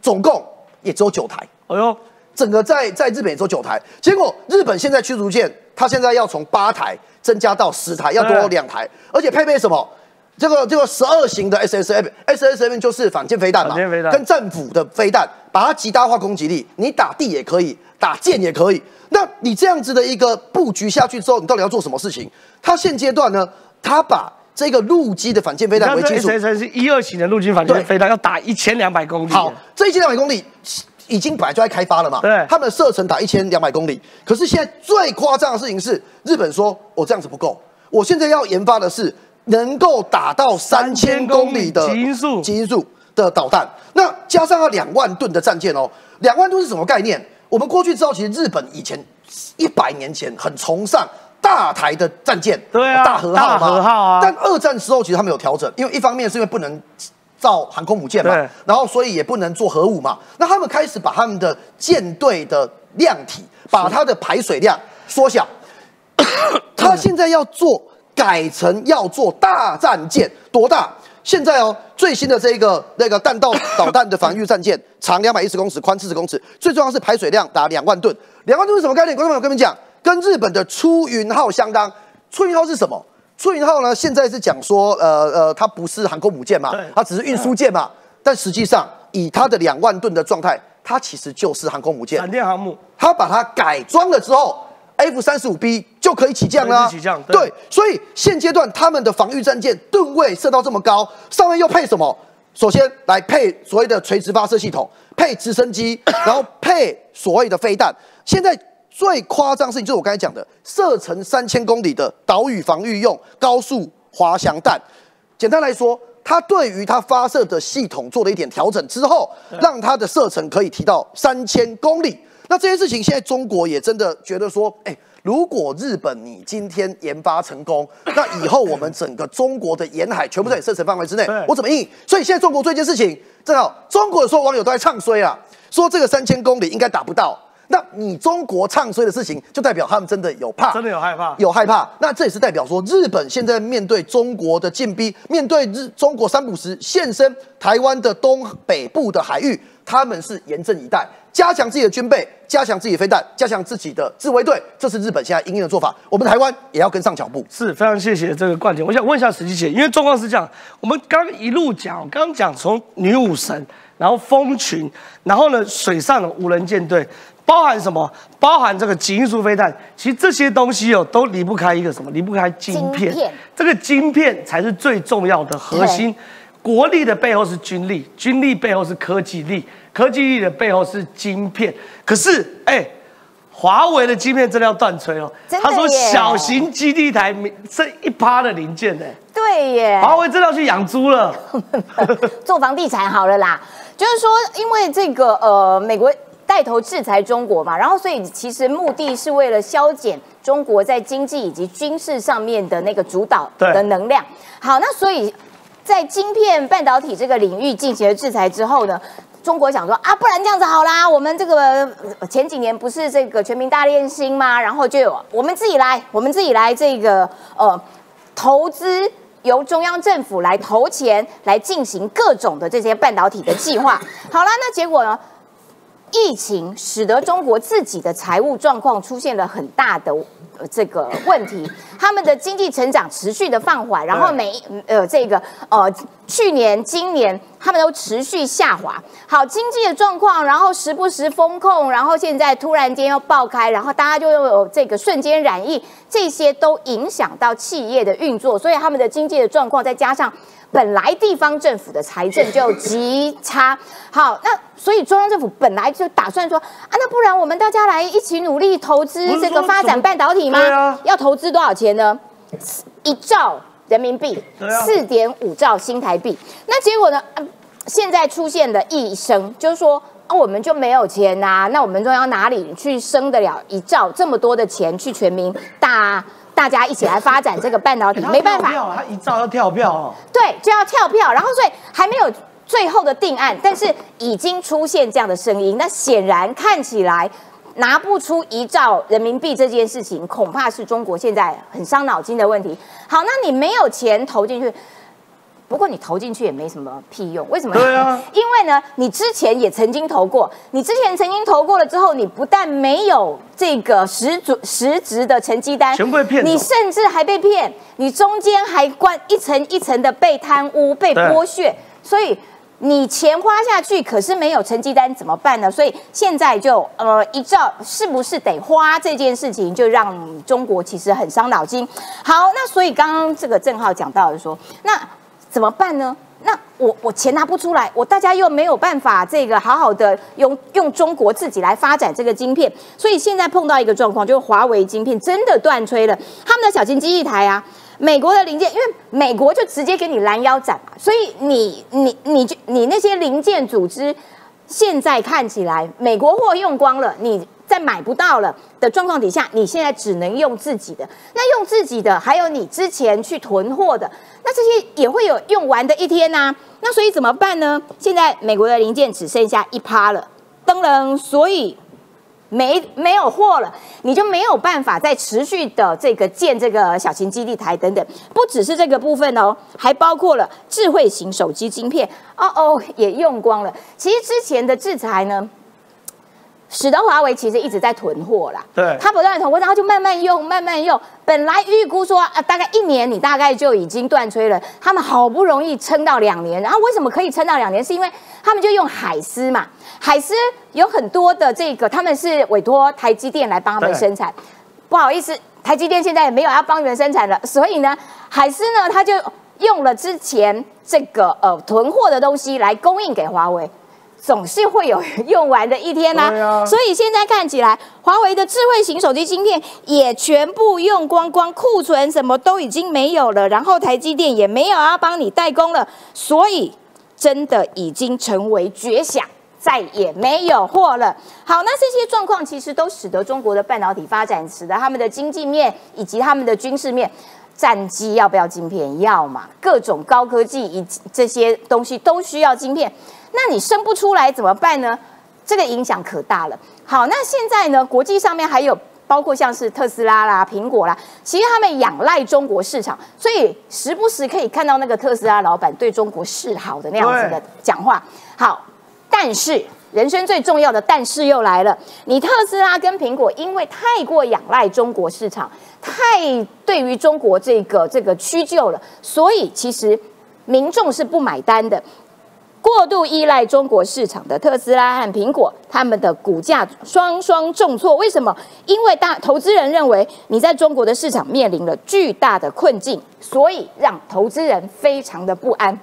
总共也只有九台，哎呦，整个在在日本也只有九台。结果日本现在驱逐舰，它现在要从八台增加到十台，要多对两台，而且配备什么？这个这个十二型的 SSM，SSM 就是反舰飞弹嘛，飞弹跟战斧的飞弹，把它极大化攻击力，你打地也可以，打舰也可以。那你这样子的一个布局下去之后，你到底要做什么事情？它现阶段呢，它把这个陆基的反舰飞弹为基础，S S 是一二型的陆基反舰飞弹，要打一千两百公里。好，这一千两百公里已经本来就在开发了嘛，对他们的射程打一千两百公里，可是现在最夸张的事情是，日本说我这样子不够，我现在要研发的是能够打到三千公里的极音速极音速的导弹，那加上了两万吨的战舰哦，两万吨是什么概念？我们过去知道，其实日本以前一百年前很崇尚。大台的战舰，对啊大和号嘛，大和号啊但二战时候其实他们有调整，因为一方面是因为不能造航空母舰嘛，然后所以也不能做核武嘛。那他们开始把他们的舰队的量体，把它的排水量缩小。他现在要做改成要做大战舰，多大？现在哦，最新的这个那个弹道导弹的防御战舰，长两百一十公尺，宽四十公尺，最重要是排水量达两万吨。两万吨是什么概念？观众朋友，我跟你们讲，跟日本的出云号相当。出云号是什么？出云号呢？现在是讲说，呃呃，它不是航空母舰嘛，它只是运输舰嘛。但实际上，以它的两万吨的状态，它其实就是航空母舰闪。电航母，它把它改装了之后，F 三十五 B 就可以起降啦、可以起降对对，所以现阶段他们的防御战舰吨位设到这么高，上面又配什么？首先来配所谓的垂直发射系统，配直升机，然后配所谓的飞弹。现在最夸张的事情就是我刚才讲的，射程三千公里的岛屿防御用高速滑翔弹。简单来说，它对于它发射的系统做了一点调整之后，让它的射程可以提到三千公里。那这件事情，现在中国也真的觉得说，哎、如果日本你今天研发成功，那以后我们整个中国的沿海全部在你射程范围之内，我怎么应？所以现在中国做一件事情，正好中国有时候网友都在唱衰啊，说这个三千公里应该打不到。那你中国唱衰的事情，就代表他们真的有怕，真的有害怕。有害怕，那这也是代表说，日本现在面对中国的进逼，面对日中国三不时现身台湾的东北部的海域，他们是严阵以待，加强自己的军备，加强自己的飞弹，加强自己的自卫队，这是日本现在应应的做法。我们台湾也要跟上脚步。是非常谢谢这个冠廷。我想问一下石琪姐，因为状况是这样，我们刚一路讲，刚刚讲从女武神，然后蜂群，然后呢水上的无人舰队，包含什么？包含这个极音速飞弹，其实这些东西哦都离不开一个什么？离不开晶片。晶片这个晶片才是最重要的核心。国力的背后是军力，军力背后是科技力，科技力的背后是晶片。可是，哎、华为的晶片真的要断吹哦。他说小型基地台剩一趴的零件呢，对耶，华为真的要去养猪了。做房地产好了啦。就是说，因为这个呃，美国代带头制裁中国嘛，然后所以其实目的是为了消减中国在经济以及军事上面的那个主导的能量。好，那所以在晶片半导体这个领域进行了制裁之后呢？中国想说啊，不然这样子好啦，我们这个呃前几年不是这个全民大练心吗？然后就有我们自己来，我们自己来这个呃投资，由中央政府来投钱来进行各种的这些半导体的计划。好了，那结果呢？疫情使得中国自己的财务状况出现了很大的呃这个问题，他们的经济成长持续的放缓，然后每一呃这个呃去年、今年他们都持续下滑。好，经济的状况，然后时不时风控，然后现在突然间又爆开，然后大家就有这个瞬间染疫，这些都影响到企业的运作，所以他们的经济的状况再加上。本来地方政府的财政就极差，好，那所以中央政府本来就打算说啊，那不然我们大家来一起努力投资这个发展半导体吗？啊要投资多少钱呢？一兆人民币四点五兆新台币。那结果呢？嗯现在出现的一声，就是说啊，我们就没有钱呐、那我们中央哪里去生得了一兆这么多的钱去全民大大家一起来发展这个半导体？没办法，他一兆要跳票哦。对，就要跳票，然后所以还没有最后的定案，但是已经出现这样的声音，那显然看起来拿不出一兆人民币这件事情，恐怕是中国现在很伤脑筋的问题。好，那你没有钱投进去。不过你投进去也没什么屁用，为什么？对啊 因为呢，你之前也曾经投过，你之前曾经投过了之后，你不但没有这个实足实质的成绩单，全部被骗你甚至还被骗，你中间还关一层一层的被贪污、被剥削，所以你钱花下去，可是没有成绩单怎么办呢？所以现在就呃一照是不是得花这件事情，就让中国其实很伤脑筋。好，那所以刚刚这个郑浩讲到的说，那怎么办呢？那我我钱拿不出来，我大家又没有办法这个好好的用用中国自己来发展这个晶片，所以现在碰到一个状况，就是华为晶片真的断炊了，他们的小型机一台啊。美国的零件，因为美国就直接给你拦腰斩嘛，所以你你你就你那些零件组织，现在看起来美国货用光了，你在买不到了的状况底下，你现在只能用自己的。那用自己的，还有你之前去囤货的，那这些也会有用完的一天呐、那所以怎么办呢？现在美国的零件只剩下一趴了，噔噔，所以没没有货了，你就没有办法再持续的这个建这个小型基地台等等，不只是这个部分哦，还包括了智慧型手机晶片，哦哦也用光了。其实之前的制裁呢，使得华为其实一直在囤货啦，对它不断的囤货，然后就慢慢用，慢慢用。本来预估说啊，大概一年你大概就已经断炊了，他们好不容易撑到两年，然后为什么可以撑到两年？是因为他们就用海思嘛，海思有很多的这个，他们是委托台积电来帮他们生产。不好意思，台积电现在也没有要帮原生产了，所以呢，海思呢他就用了之前这个呃囤货的东西来供应给华为。总是会有用完的一天呐、对啊所以现在看起来，华为的智慧型手机芯片也全部用光光，库存什么都已经没有了，然后台积电也没有要帮你代工了，所以真的已经成为绝响。再也没有货了。好，那这些状况其实都使得中国的半导体发展，使得他们的经济面以及他们的军事面，战机要不要晶片？要嘛，各种高科技以及这些东西都需要晶片。那你生不出来怎么办呢？这个影响可大了。好，那现在呢，国际上面还有包括像是特斯拉啦、苹果啦，其实他们仰赖中国市场，所以时不时可以看到那个特斯拉老板对中国示好的那样子的讲话。好，但是人生最重要的但是又来了，你特斯拉跟苹果因为太过仰赖中国市场，太对于中国这个这个屈就了，所以其实民众是不买单的。过度依赖中国市场的特斯拉和苹果，他们的股价双双重挫。为什么？因为大投资人认为你在中国的市场面临了巨大的困境，所以让投资人非常的不安。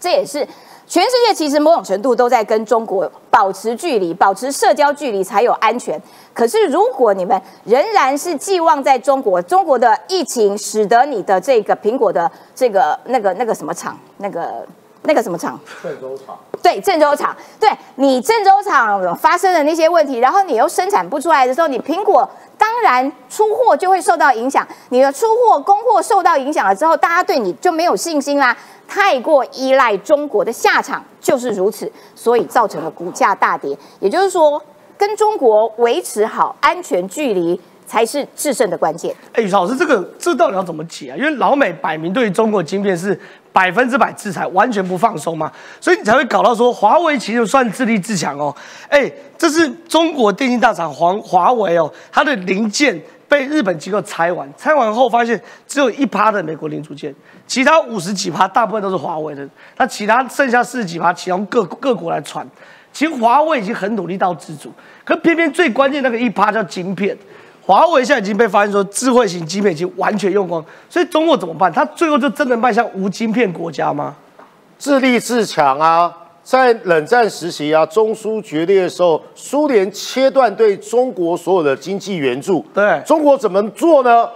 这也是全世界其实某种程度都在跟中国保持距离，保持社交距离才有安全。可是如果你们仍然是寄望在中国，中国的疫情使得你的这个苹果的这个那个那个什么厂那个。那个什么厂？郑州厂。对，郑州厂，对你郑州厂发生的那些问题，然后你又生产不出来的时候，你苹果当然出货就会受到影响。你的出货供货受到影响了之后，大家对你就没有信心啦。太过依赖中国的下场就是如此，所以造成了股价大跌。也就是说，跟中国维持好安全距离才是制胜的关键。哎，宇老师，这个这到底要怎么解啊？因为老美摆明对中国晶片是。百分之百制裁，完全不放松嘛，所以你才会搞到说华为其实算自立自强哦。哎，这是中国电信大厂华华为哦，它的零件被日本机构拆完，拆完后发现只有一趴的美国零组件，其他五十几趴大部分都是华为的，那其他剩下四十几趴，其中各各国来传。其实华为已经很努力到自主，可偏偏最关键那个一趴叫晶片。华为现在已经被发现说智慧型晶片已经完全用光，所以中国怎么办？它最后就真的迈向无晶片国家吗？自立自强啊，在冷战时期啊，中苏决裂的时候，苏联切断对中国所有的经济援助。对，中国怎么做呢？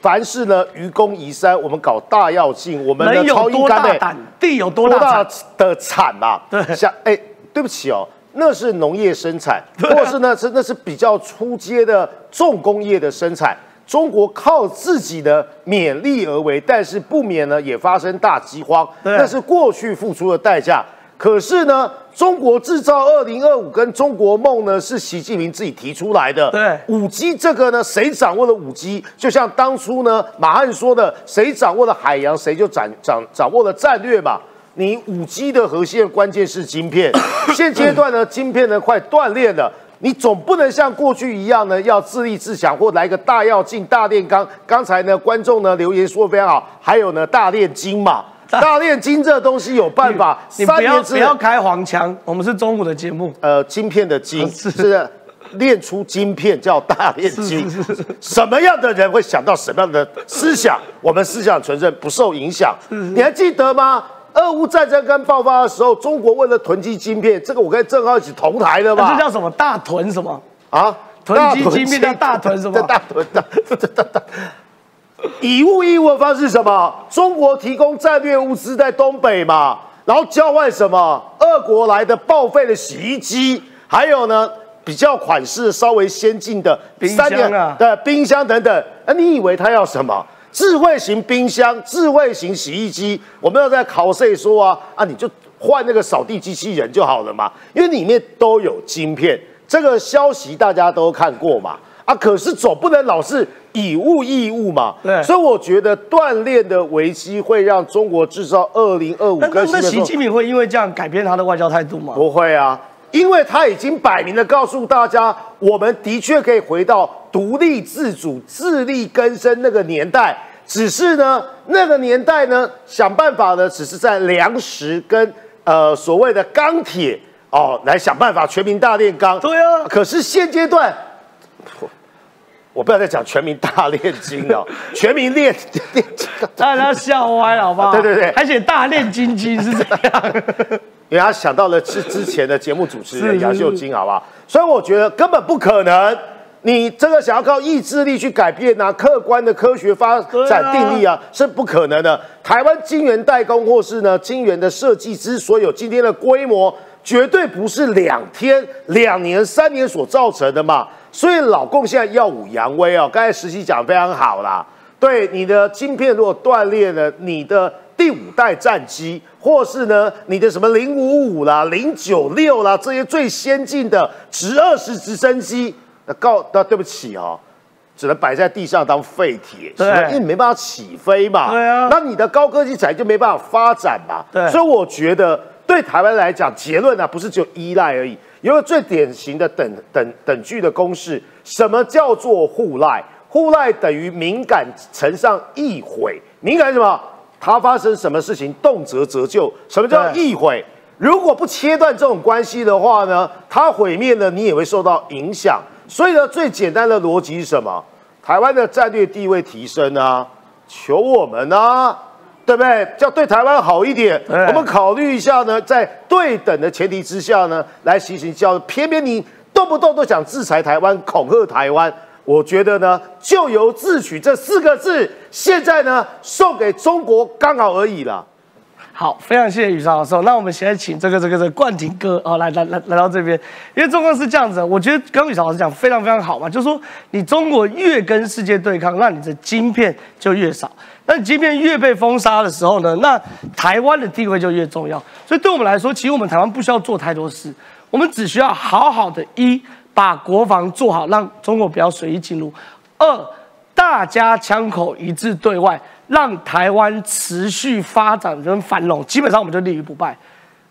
凡事呢愚公移山，我们搞大跃进，我们的超应该的地有多大的产嘛？对，像哎，对不起哦。那是农业生产，或是呢是那是比较出阶的重工业的生产。中国靠自己的勉力而为，但是不免呢也发生大饥荒，那是过去付出的代价。可是呢，中国制造二零二五跟中国梦呢是习近平自己提出来的。对，五 G 这个呢，谁掌握了五 G，就像当初呢马汉说的，谁掌握了海洋，谁就掌掌掌握了战略嘛。你五 G 的核心关键是晶片，现阶段呢，晶片呢快断裂了，你总不能像过去一样呢，要自立自强或来个大跃进、大炼钢。刚才呢，观众呢留言说非常好，还有呢，大炼金嘛，大炼金这东西有办法。你不要不要开黄腔，我们是中午的节目。呃，晶片的晶是炼出晶片叫大炼金，什么样的人会想到什么样的思想？我们思想纯正，不受影响。你还记得吗？俄乌战争刚爆发的时候，中国为了囤积晶片，这个我跟郑浩一起同台的吧？这叫什么？大囤什么？啊？囤积晶片叫大囤什么？大囤的，以物易物的方式什么？中国提供战略物资在东北嘛，然后交换什么？俄国来的报废的洗衣机，还有呢比较款式稍微先进的冰箱啊，的冰箱等等。那你以为他要什么？智慧型冰箱、智慧型洗衣机，我们要在考试说啊啊，你就换那个扫地机器人就好了嘛，因为里面都有晶片。这个消息大家都看过嘛啊，可是总不能老是以物易物嘛。对，所以我觉得锻炼的危机会让中国制造二零二五。那那习近平会因为这样改变他的外交态度吗？不会啊，因为他已经摆明的告诉大家，我们的确可以回到。独立自主、自力更生那个年代，只是呢，那个年代呢，想办法呢，只是在粮食跟呃所谓的钢铁哦，来想办法全民大炼钢。对啊，可是现阶段，我不要再讲全民大炼金了，全民炼炼金，大家笑歪了，好不好？对对对，还写大炼金金是这样，因为他想到了是之前的节目主持人杨秀金，好不好？所以我觉得根本不可能。你这个想要靠意志力去改变啊，客观的科学发展定力啊，是不可能的。台湾晶圆代工或是呢晶圆的设计之所以有今天的规模，绝对不是两天、两年、三年所造成的嘛。所以老共现在耀武扬威哦，刚才实习讲非常好啦。对你的晶片如果断裂了，你的第五代战机，或是呢你的什么零五五啦、零九六啦这些最先进的直二十直升机。那告那对不起哦，只能摆在地上当废铁，因为你没办法起飞嘛。对啊，那你的高科技产业就没办法发展嘛。对，所以我觉得对台湾来讲，结论呢不是只有依赖而已，有个最典型的等等等距的公式。什么叫做互赖？互赖等于敏感乘上易毁。敏感是什么？它发生什么事情，动辄折旧。什么叫易毁？如果不切断这种关系的话呢，它毁灭了，你也会受到影响。所以呢，最简单的逻辑是什么？台湾的战略地位提升啊，求我们啊，对不对？叫对台湾好一点。我们考虑一下呢，在对等的前提之下呢，来进行交偏偏你动不动都想制裁台湾、恐吓台湾，我觉得呢，咎由自取这四个字，现在呢，送给中国刚好而已了。好，非常谢谢宇超老师。那我们现在请这个这个这个冠廷哥哦来来来来到这边，因为状况是这样子，我觉得刚刚宇超老师讲非常非常好嘛，就是说你中国越跟世界对抗，那你的晶片就越少。那你晶片越被封杀的时候呢，那台湾的地位就越重要。所以对我们来说，其实我们台湾不需要做太多事，我们只需要好好的一把国防做好，让中国不要随意进入；二大家枪口一致对外，让台湾持续发展跟繁荣，基本上我们就立于不败。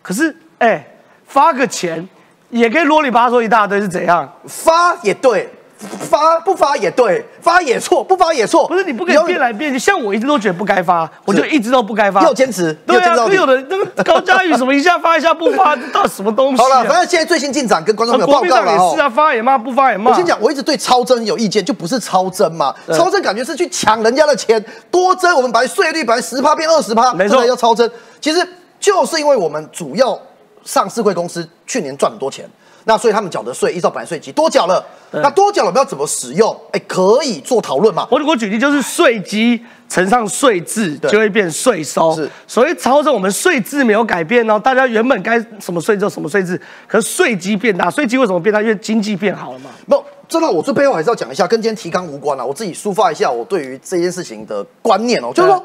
可是，哎，发个钱也可以啰里吧嗦一大堆，是怎样？发也对，发不发也对，发也错，不发也错。不是你不可以变来变去，像我一直都觉得不该发，我就一直都不该发。要坚持，对啊，又有的那个高嘉宇什么一下发一下不发，这到底什么东西、啊？好了，反正现在最新进展跟观众朋友报告了哦也是。啊，发也骂，不发也骂。我先讲，我一直对超征有意见，就不是超征嘛。超征感觉是去抢人家的钱，多征我们本来税率本来十趴变二十趴，没错这才叫超征。其实就是因为我们主要上市贵公司去年赚很多钱，那所以他们缴的税依照本来税基多缴了，那多缴了我们要怎么使用？哎，可以做讨论嘛。我我举例就是税基乘上税制对就会变税收，是所以超着我们税制没有改变哦，大家原本该什么税就什么税制，可是税基变大，税基为什么变大？因为经济变好了嘛。没有，真的，我最背后还是要讲一下，跟今天提纲无关啊。我自己抒发一下我对于这件事情的观念哦，就是说，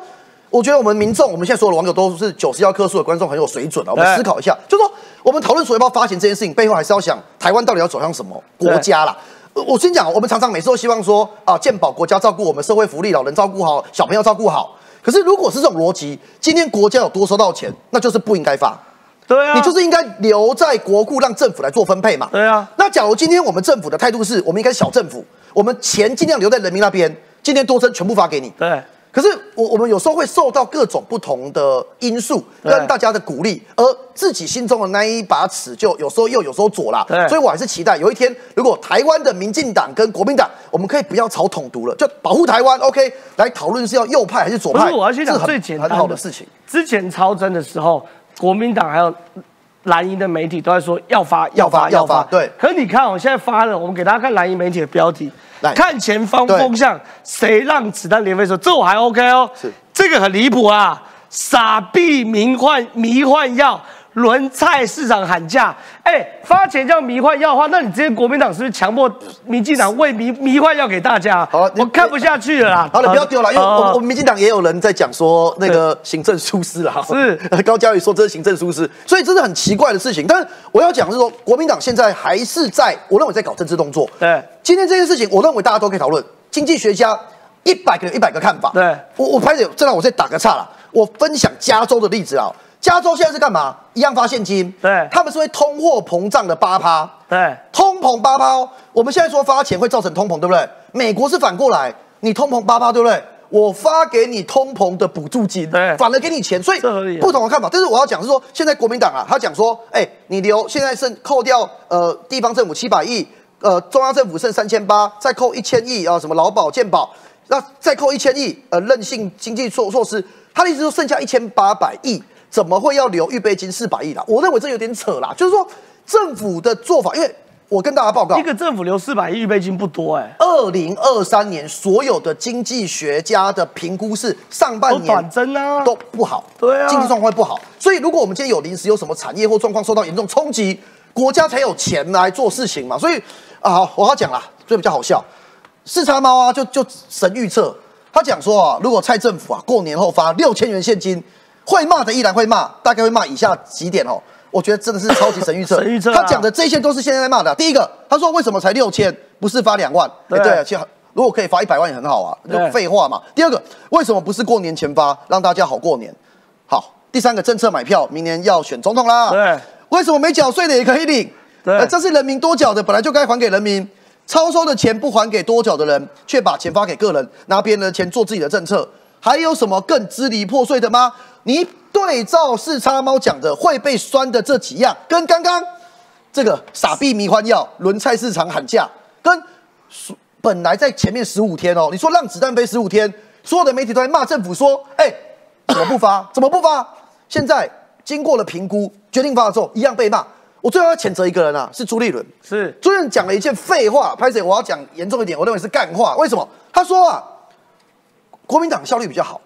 我觉得我们民众，我们现在所有的网友都是九十幺棵树的观众，很有水准啊。我们对思考一下，就是说，我们讨论所要不要发行这件事情，背后还是要想台湾到底要走向什么国家啦。呃我先讲，我们常常每次都希望说啊，健保国家照顾我们社会福利，老人照顾好，小朋友照顾好。可是如果是这种逻辑，今天国家有多收到钱，那就是不应该发。对啊，你就是应该留在国库，让政府来做分配嘛。对啊。那假如今天我们政府的态度是我们应该是小政府，我们钱尽量留在人民那边，今天多征全部发给你。对。可是我我们有时候会受到各种不同的因素跟大家的鼓励，而自己心中的那一把尺就有时候右有时候左啦。对所以我还是期待有一天，如果台湾的民进党跟国民党，我们可以不要炒统独了，就保护台湾。OK，来讨论是要右派还是左派。不是，我要先这很讲最简单的事情。。之前超真的时候，国民党还有蓝营的媒体都在说要发要发要发对可是你看，我现在发了，我们给大家看蓝营媒体的标题来，看前方风向，谁让子弹连飞说，这我还 OK 哦。是这个很离谱啊！傻逼迷幻迷幻药。轮菜市场喊价，哎，发钱叫迷幻药的话，那你之前国民党是不是强迫民进党喂迷迷幻药给大家？好了我看不下去了啦。好了，不要丢了，因为我们好我们民进党也有人在讲说那个行政疏失了，是 高嘉宇说这是行政疏失，所以这是很奇怪的事情。但是我要讲的是说，国民党现在还是在我认为在搞政治动作。对今天这件事情，我认为大家都可以讨论。经济学家一百个有一百个看法。对我我拍的，这让我再打个岔了。我分享加州的例子啊，加州现在是干嘛？一样发现金。对他们是会通货膨胀的八趴。对，通膨八趴哦，我们现在说发钱会造成通膨，对不对？美国是反过来，你通膨八趴，对不对？我发给你通膨的补助金，对反而给你钱，所以不同的看法。但是我要讲是说，现在国民党啊，他讲说，哎、你留现在剩扣掉呃地方政府七百亿，呃中央政府剩三千八，再扣一千亿啊，什么劳保健保，那再扣一千亿呃韧性经济措措施，他的意思说剩下一千八百亿，怎么会要留预备金四百亿啦？我认为这有点扯啦，就是说政府的做法，因为我跟大家报告一，个政府留四百亿预备金不多哎、二零二三年所有的经济学家的评估是上半年增啊，都不好，对啊经济状况会不好。所以如果我们今天有临时有什么产业或状况受到严重冲击，国家才有钱来做事情嘛。所以啊，好我要讲啦，这比较好笑。四叉猫啊，就就神预测，他讲说啊，如果蔡政府啊过年后发六千元现金，会骂的依然会骂，大概会骂以下几点哦。我觉得真的是超级神预测。神预测啊他讲的这些都是现在在骂的。第一个，他说为什么才六千，不是发两万？哎，对对啊，其实如果可以发一百万也很好啊，就对废话嘛。第二个，为什么不是过年前发，让大家好过年？好，第三个政策买票，明年要选总统啦。对，为什么没缴税的也可以领？对呃这是人民多缴的，本来就该还给人民。超收的钱不还给多缴的人，却把钱发给个人，拿别人的钱做自己的政策，还有什么更支离破碎的吗？你对照四叉猫讲的会被酸的这几样，跟刚刚这个傻逼迷幻药轮菜市场喊价，跟本来在前面十五天哦，你说让子弹飞十五天，所有的媒体都在骂政府说，哎、怎么不发？怎么不发？现在经过了评估，决定发了之后，一样被骂。我最后要谴责一个人啊，是朱立伦。是朱立伦讲了一件废话，拍谁？我要讲严重一点，我认为是干话。为什么？他说啊，国民党效率比较好。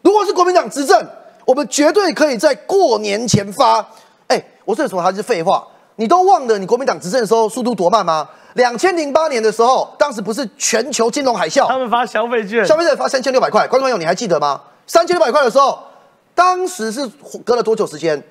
如果是国民党执政，我们绝对可以在过年前发。哎，我这说还是废话，你都忘了你国民党执政的时候速度多慢吗？两千零八年的时候，当时不是全球金融海啸，他们发消费券，消费券发三千六百块，观众朋友你还记得吗？三千六百块的时候，当时是隔了多久时间？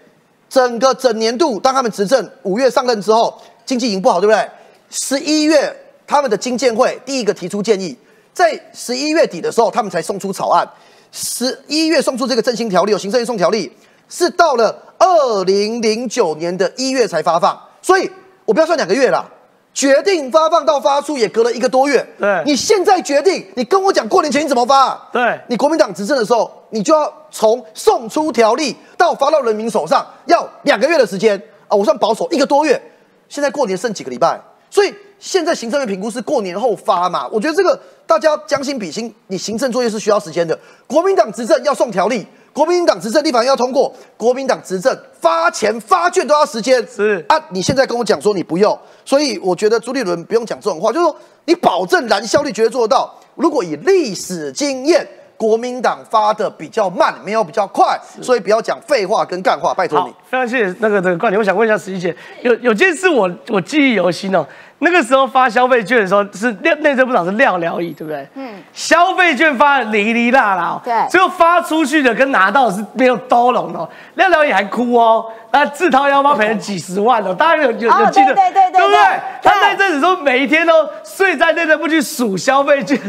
整个整年度，当他们执政五月上任之后，经济已经不好，对不对？十一月他们的经建会第一个提出建议，在十一月底的时候，他们才送出草案。十一月送出这个振兴条例，有行政运送条例，是到了二零零九年的一月才发放。所以我不要算两个月了，决定发放到发出也隔了一个多月。对你现在决定，你跟我讲过年前你怎么发？对你国民党执政的时候，你就要从送出条例到发到人民手上，要两个月的时间啊！我算保守一个多月。现在过年剩几个礼拜，所以现在行政院评估是过年后发嘛？我觉得这个大家将心比心，你行政作业是需要时间的。国民党执政要送条例，国民党执政立法院要通过，国民党执政发钱发券都要时间。是啊，你现在跟我讲说你不用，所以我觉得朱立伦不用讲这种话，就是说你保证燃效率绝对做得到。如果以历史经验，国民党发的比较慢，没有比较快，所以不要讲废话跟干话，拜托你。，非常谢谢那个那个观点。我想问一下石一姐，有有件事我我记忆犹新哦。那个时候发消费券的时候是廖内政部长是廖疗义，对不对？嗯。消费券发的哩哩啦啦、哦，对最后发出去的跟拿到的是没有兜拢的哦。廖疗义还哭哦，那自掏腰包赔了几十万哦。大家有有哦有记得对对对对不对对？他那阵子说每一天都睡在内政部去数消费券，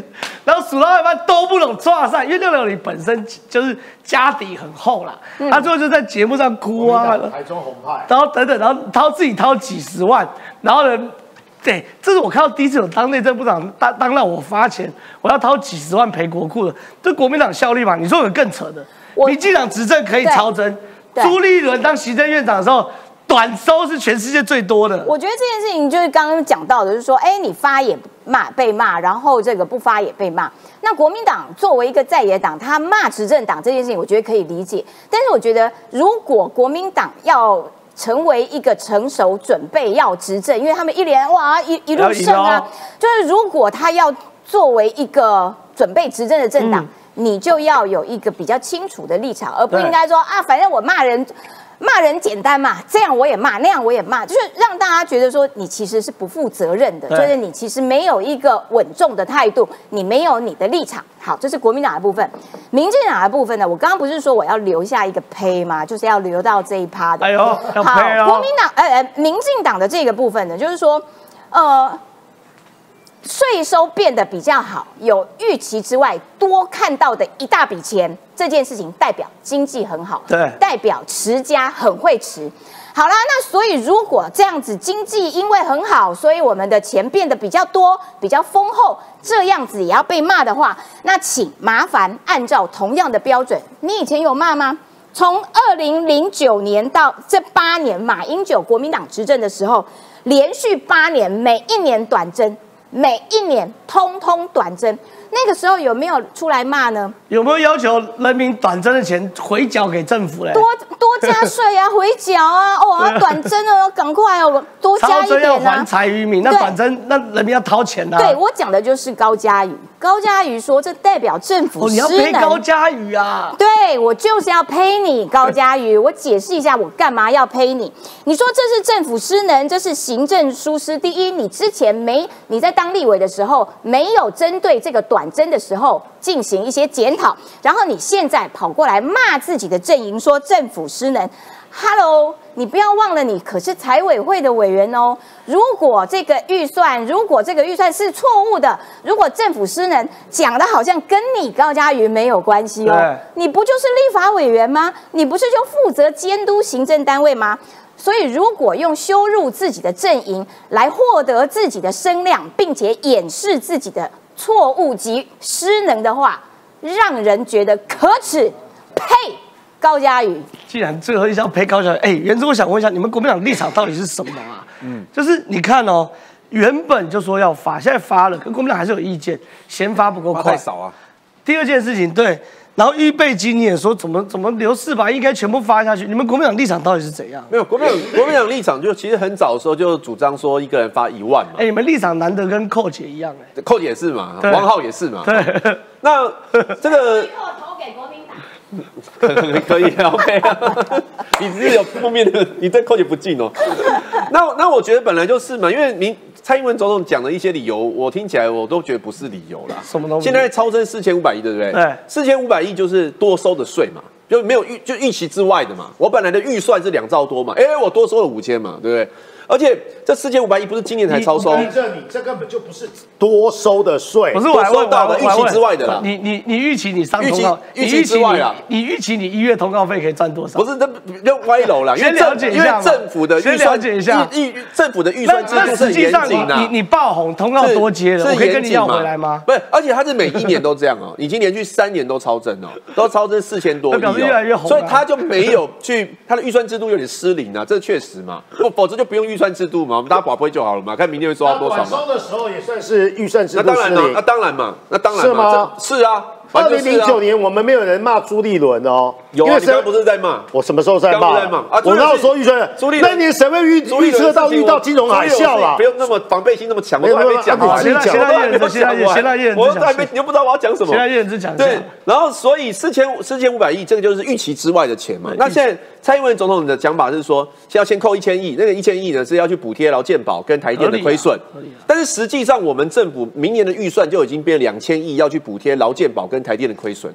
然后数到一半都不懂抓上，因为廖疗义本身就是家底很厚啦，嗯他最后就在节目上哭啊。台中红派。然后等等，然后掏自己掏几十万，然后呢，对，这是我看到第一次有当内政部长当当让我发钱，我要掏几十万赔国库的，这国民党效力嘛？你说有更扯的，我民进党执政可以超增，朱立伦当行政院长的时候，短收是全世界最多的。我觉得这件事情就是刚刚讲到的，就是说，哎，你发也骂被骂，然后这个不发也被骂。那国民党作为一个在野党，他骂执政党这件事情，我觉得可以理解。但是我觉得，如果国民党要成为一个成熟准备要执政，因为他们一连哇一一路胜啊。哦，就是如果他要作为一个准备执政的政党，嗯。你就要有一个比较清楚的立场，而不应该说啊，反正我骂人。骂人简单嘛，这样我也骂，那样我也骂，就是让大家觉得说你其实是不负责任的，就是你其实没有一个稳重的态度，你没有你的立场。好，这是国民党的部分，民进党的部分呢？我刚刚不是说我要留下一个胚吗？就是要留到这一趴的。哎呦，好。国民党呃呃，民进党的这个部分呢，就是说，呃，税收变得比较好，有预期之外多看到的一大笔钱，这件事情代表经济很好，对代表持家很会持。好啦，那所以如果这样子经济因为很好，所以我们的钱变得比较多、比较丰厚，这样子也要被骂的话，那请麻烦按照同样的标准，你以前有骂吗？从二零零九年到这八年，马英九国民党执政的时候，连续八年，每一年短征，每一年通通短增。那个时候有没有出来骂呢？有没有要求人民短征的钱回缴给政府嘞？多多加税啊，回缴啊，哦，啊短征哦，赶快哦，多加一超征要还点啊。财于民，那短征那人民要掏钱呐、对我讲的就是高嘉瑜，高嘉瑜说这代表政府哦，你要失赔高能。嘉瑜啊！对我就是要呸你，高嘉瑜。我解释一下，我干嘛要呸你？你说这是政府失能，这是行政疏失。第一，你之前没你在当立委的时候，没有针对这个短征的时候进行一些检讨，然后你现在跑过来骂自己的阵营，说政府失能。Hello，你不要忘了，你可是财委会的委员哦。如果这个预算，如果这个预算是错误的，如果政府失能，讲的好像跟你高嘉瑜没有关系哦。你不就是立法委员吗？你不是就负责监督行政单位吗？所以，如果用羞辱自己的阵营来获得自己的声量，并且掩饰自己的错误及失能的话，让人觉得可耻。呸！高嘉宇，既然最后一是要陪高嘉瑜，哎，原之我想问一下，你们国民党立场到底是什么啊？嗯，就是你看哦，原本就说要发，现在发了，可国民党还是有意见，嫌发不够快太。少啊。第二件事情，对，然后预备金你也说怎么怎么留四百，应该全部发下去。你们国民党立场到底是怎样？没有国民党，国民党立场就其实很早的时候就主张说一个人发一万嘛哎，，你们立场难得跟寇姐一样，哎，寇姐也是嘛，王浩也是嘛。对，那这个 投给国民党。可以啊，OK 啊，你只是有负面的，你对寇姐不敬哦。那那我觉得本来就是嘛，因为您蔡英文总统讲的一些理由，我听起来我都觉得不是理由啦。什么东西现在超征四千五百亿，对不对？对四千五百亿就是多收的税嘛，就没有预就预期之外的嘛。我本来的预算是两兆多嘛，哎，我多收了五千嘛，对不对？而且这四千五百亿不是今年才超收，这你这根本就不是多收的税，不是我收到的预期之外的啦。你你你预期你上预期通告，预期之外啊。你你预期你一月通告费可以赚多少？不是这就歪楼了，因为先了政因为解一下嘛。政府的预算了解一下。预预政府的预算制度是严上你谨的。啊。你你爆红通告多接了，是我可以跟你要回来吗？不是，而且他是每一年都这样哦，已经连续三年都超增哦，都超增四千多亿哦，越来越红啊。所以他就没有去他的预算制度有点失灵啊，这确实嘛，不否则就不用预算制度嘛，我们大家保不会就好了嘛，看明天会收到多少短嘛。收的时候也算是预算制度那当然嘛，灵那。当然嘛，那当然是吗嘛，是啊，二零零九年我们没有人骂朱立伦哦，有啊，因为你刚刚不是在骂？我什么时候在骂？刚刚在骂啊我哪有立伦是说预算？朱立伦那年谁会预预测到遇到金融海啸啦不？用那么防备心那么强，我有都还没讲完。现在我都还没有现在现在现在我都还没，你又不知道我要讲什么。现在一人只讲对，然后所以四千四千五百亿，这个就是预期之外的钱嘛。那现在蔡英文总统的讲法是说，先要先扣一千亿，那个一千亿呢是要去补贴劳健保跟台电的亏损。但是实际上，我们政府明年的预算就已经变两千亿，要去补贴劳健保跟台电的亏损。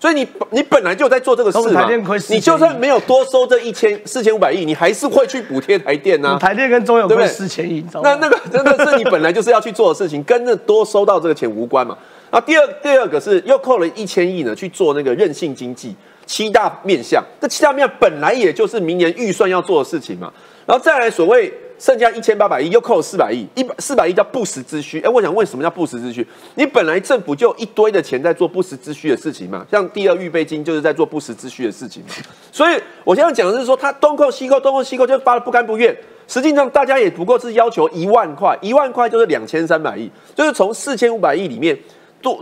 所以你你本来就在做这个事嘛台电亏4000亿你就算没有多收这一千四千五百亿，你还是会去补贴台电呐、台电跟中油亏对不对四千亿，你知道吗？那那个真的是你本来就是要去做的事情，跟那多收到这个钱无关嘛。然后第二第二个是又扣了一千亿呢去做那个韧性经济七大面向，这七大面向本来也就是明年预算要做的事情嘛。然后再来所谓剩下一千八百亿，又扣了四百亿，一百四百亿叫不时之需。哎，我想问什么叫不时之需？你本来政府就一堆的钱在做不时之需的事情嘛，像第二预备金就是在做不时之需的事情嘛。所以我现在讲的是说，他东扣西扣，东扣西扣就发的不甘不愿。实际上大家也不过是要求一万块，一万块就是两千三百亿，就是从四千五百亿里面多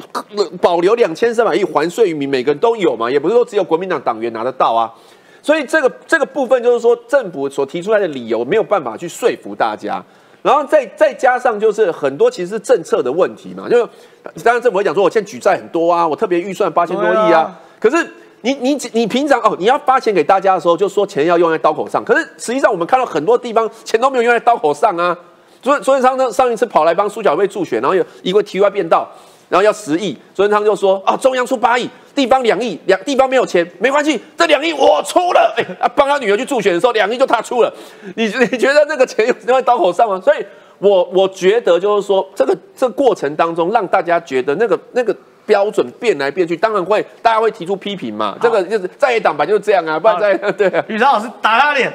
保留两千三百亿还税于民，每个人都有嘛，也不是说只有国民党党员拿得到啊。所以这个这个部分就是说，政府所提出来的理由没有办法去说服大家，然后再再加上就是很多其实是政策的问题嘛，就当然政府会讲说，我现在举债很多啊，我特别预算八千多亿啊啊，可是。你你你平常哦，你要发钱给大家的时候，就说钱要用在刀口上。可是实际上，我们看到很多地方钱都没有用在刀口上啊。所以所以上上一次跑来帮苏小妹助选，然后有一个题外变道，然后要十亿，所以他就说啊，中央出八亿，地方两亿，两地方没有钱，没关系，这两亿我出了。哎、啊，帮他女儿去助选的时候，两亿就他出了。你 你觉得那个钱用在刀口上吗？所以我我觉得就是说，这个这个过程当中，让大家觉得那个那个。标准变来变去，当然会，大家会提出批评嘛。这个就是在野党版就是这样啊，不然在 对啊。宇超老师打他脸，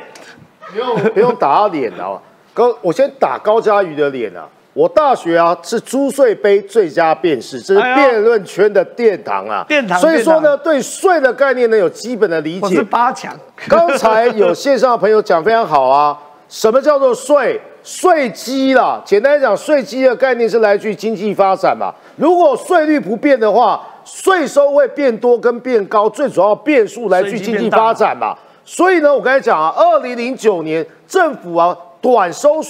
不用不用打他脸啊！高，我先打高嘉瑜的脸啊！我大学啊是朱税杯最佳辩士，这是辩论圈的殿堂啊。殿堂所以说呢，殿对税的概念呢有基本的理我是解。八强，刚才有线上的朋友讲非常好啊，什么叫做税？税基啦，简单来讲，税基的概念是来自于经济发展嘛。如果税率不变的话，税收会变多跟变高，最主要变数来自于经济发展嘛。所以呢，我刚才讲啊，二零零九年政府啊短收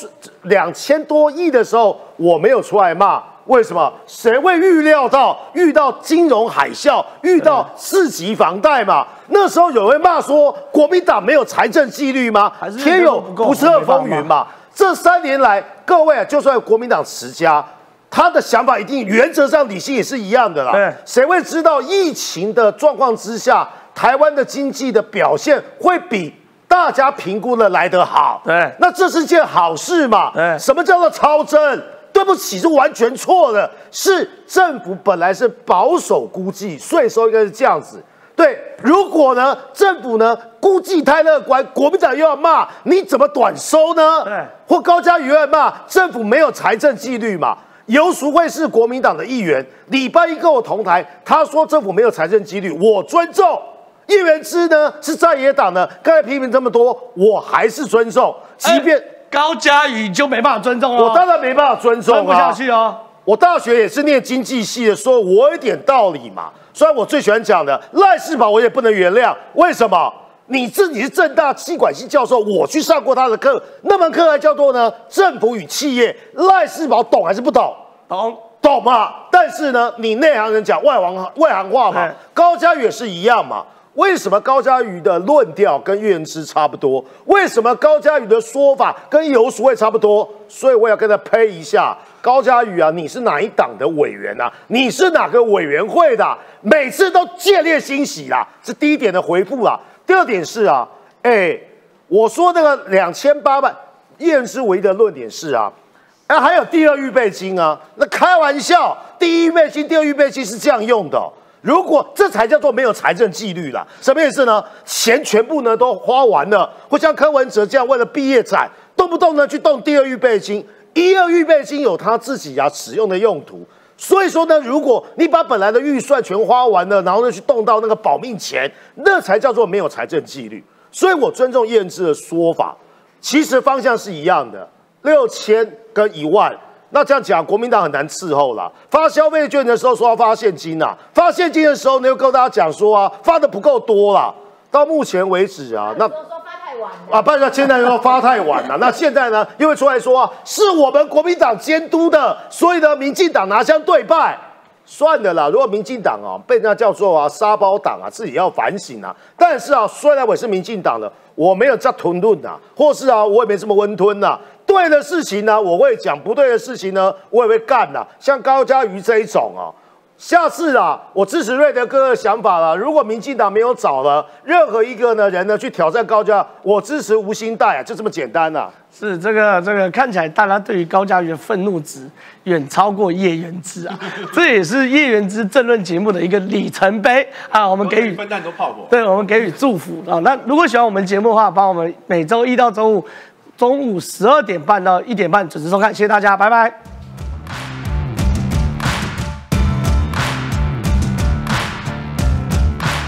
两千多亿的时候，我没有出来骂，为什么？谁会预料到遇到金融海啸，遇到四级房贷嘛？那时候有人骂说国民党没有财政纪律吗？天有不测风云嘛？这三年来，各位啊，就算国民党持家，他的想法一定原则上理性也是一样的啦。对谁会知道疫情的状况之下，台湾的经济的表现会比大家评估的来得好？对那这是件好事嘛？对什么叫做超增？对不起，是完全错的。是政府本来是保守估计，税收应该是这样子。对，如果呢，政府呢估计太乐观，国民党又要骂你怎么短收呢？对或高嘉瑜又要骂政府没有财政纪律嘛？游淑慧是国民党的议员，礼拜一跟我同台，他说政府没有财政纪律，我尊重。叶元之呢是在野党的，刚才批评这么多，我还是尊重，即便、哎高嘉宇就没办法尊重了，我当然没办法尊重、啊，尊不下去哦。我大学也是念经济系的，说我有点道理嘛。虽然我最喜欢讲的赖世宝，我也不能原谅。为什么？你自己是正大气管系教授，我去上过他的课，那门课还叫做呢政府与企业。赖世宝懂还是不懂？懂？懂嘛？但是呢，你内行人讲外行外行话嘛。高嘉宇也是一样嘛。为什么高嘉瑜的论调跟岳元之差不多？为什么高嘉瑜的说法跟游淑慧差不多？所以我要跟他呸一下，高嘉瑜啊，你是哪一党的委员啊？你是哪个委员会的？每次都建立欣喜啦，是第一点的回复啊。第二点是啊，哎，我说那个两千八百，岳元之唯一的论点是啊。哎，还有第二预备金啊？那开玩笑，第一预备金、第二预备金是这样用的。如果这才叫做没有财政纪律了，什么意思呢？钱全部呢都花完了，会像柯文哲这样为了毕业展，动不动呢去动第二预备金，一二预备金有他自己啊使用的用途。所以说呢，如果你把本来的预算全花完了，然后呢去动到那个保命钱，那才叫做没有财政纪律。所以我尊重燕之的说法，其实方向是一样的，六千跟一万。那这样讲，国民党很难伺候啦。发消费券的时候说要发现金呐，发现金的时候呢又跟大家讲说啊，发的不够多啦。到目前为止啊，那说发太晚啊，不然现在说发太晚了。那现在呢，又会出来说啊，是我们国民党监督的，所以呢，民进党拿枪对拜。算了啦，如果民进党啊被人家叫做啊沙包党啊，自己要反省啊。但是啊，虽然我是民进党的，我没有这吞论呐，或是啊，我也没这么温吞呐。对的事情呢，我会讲；不对的事情呢，我也会干呐。像高嘉瑜这一种啊，下次啊，我支持瑞德哥的想法了。如果民进党没有找了任何一个呢人呢去挑战高价，我支持吴兴代啊，就这么简单呐。是这个这个看起来大家对于高嘉瑜的愤怒值远超过叶元之啊，这也是叶元之政论节目的一个里程碑啊。我们给予分弹都炮火。对，我们给予祝福啊。那如果喜欢我们节目的话，帮我们每周一到周五中午十二点半到一点半准时收看，谢谢大家，拜拜。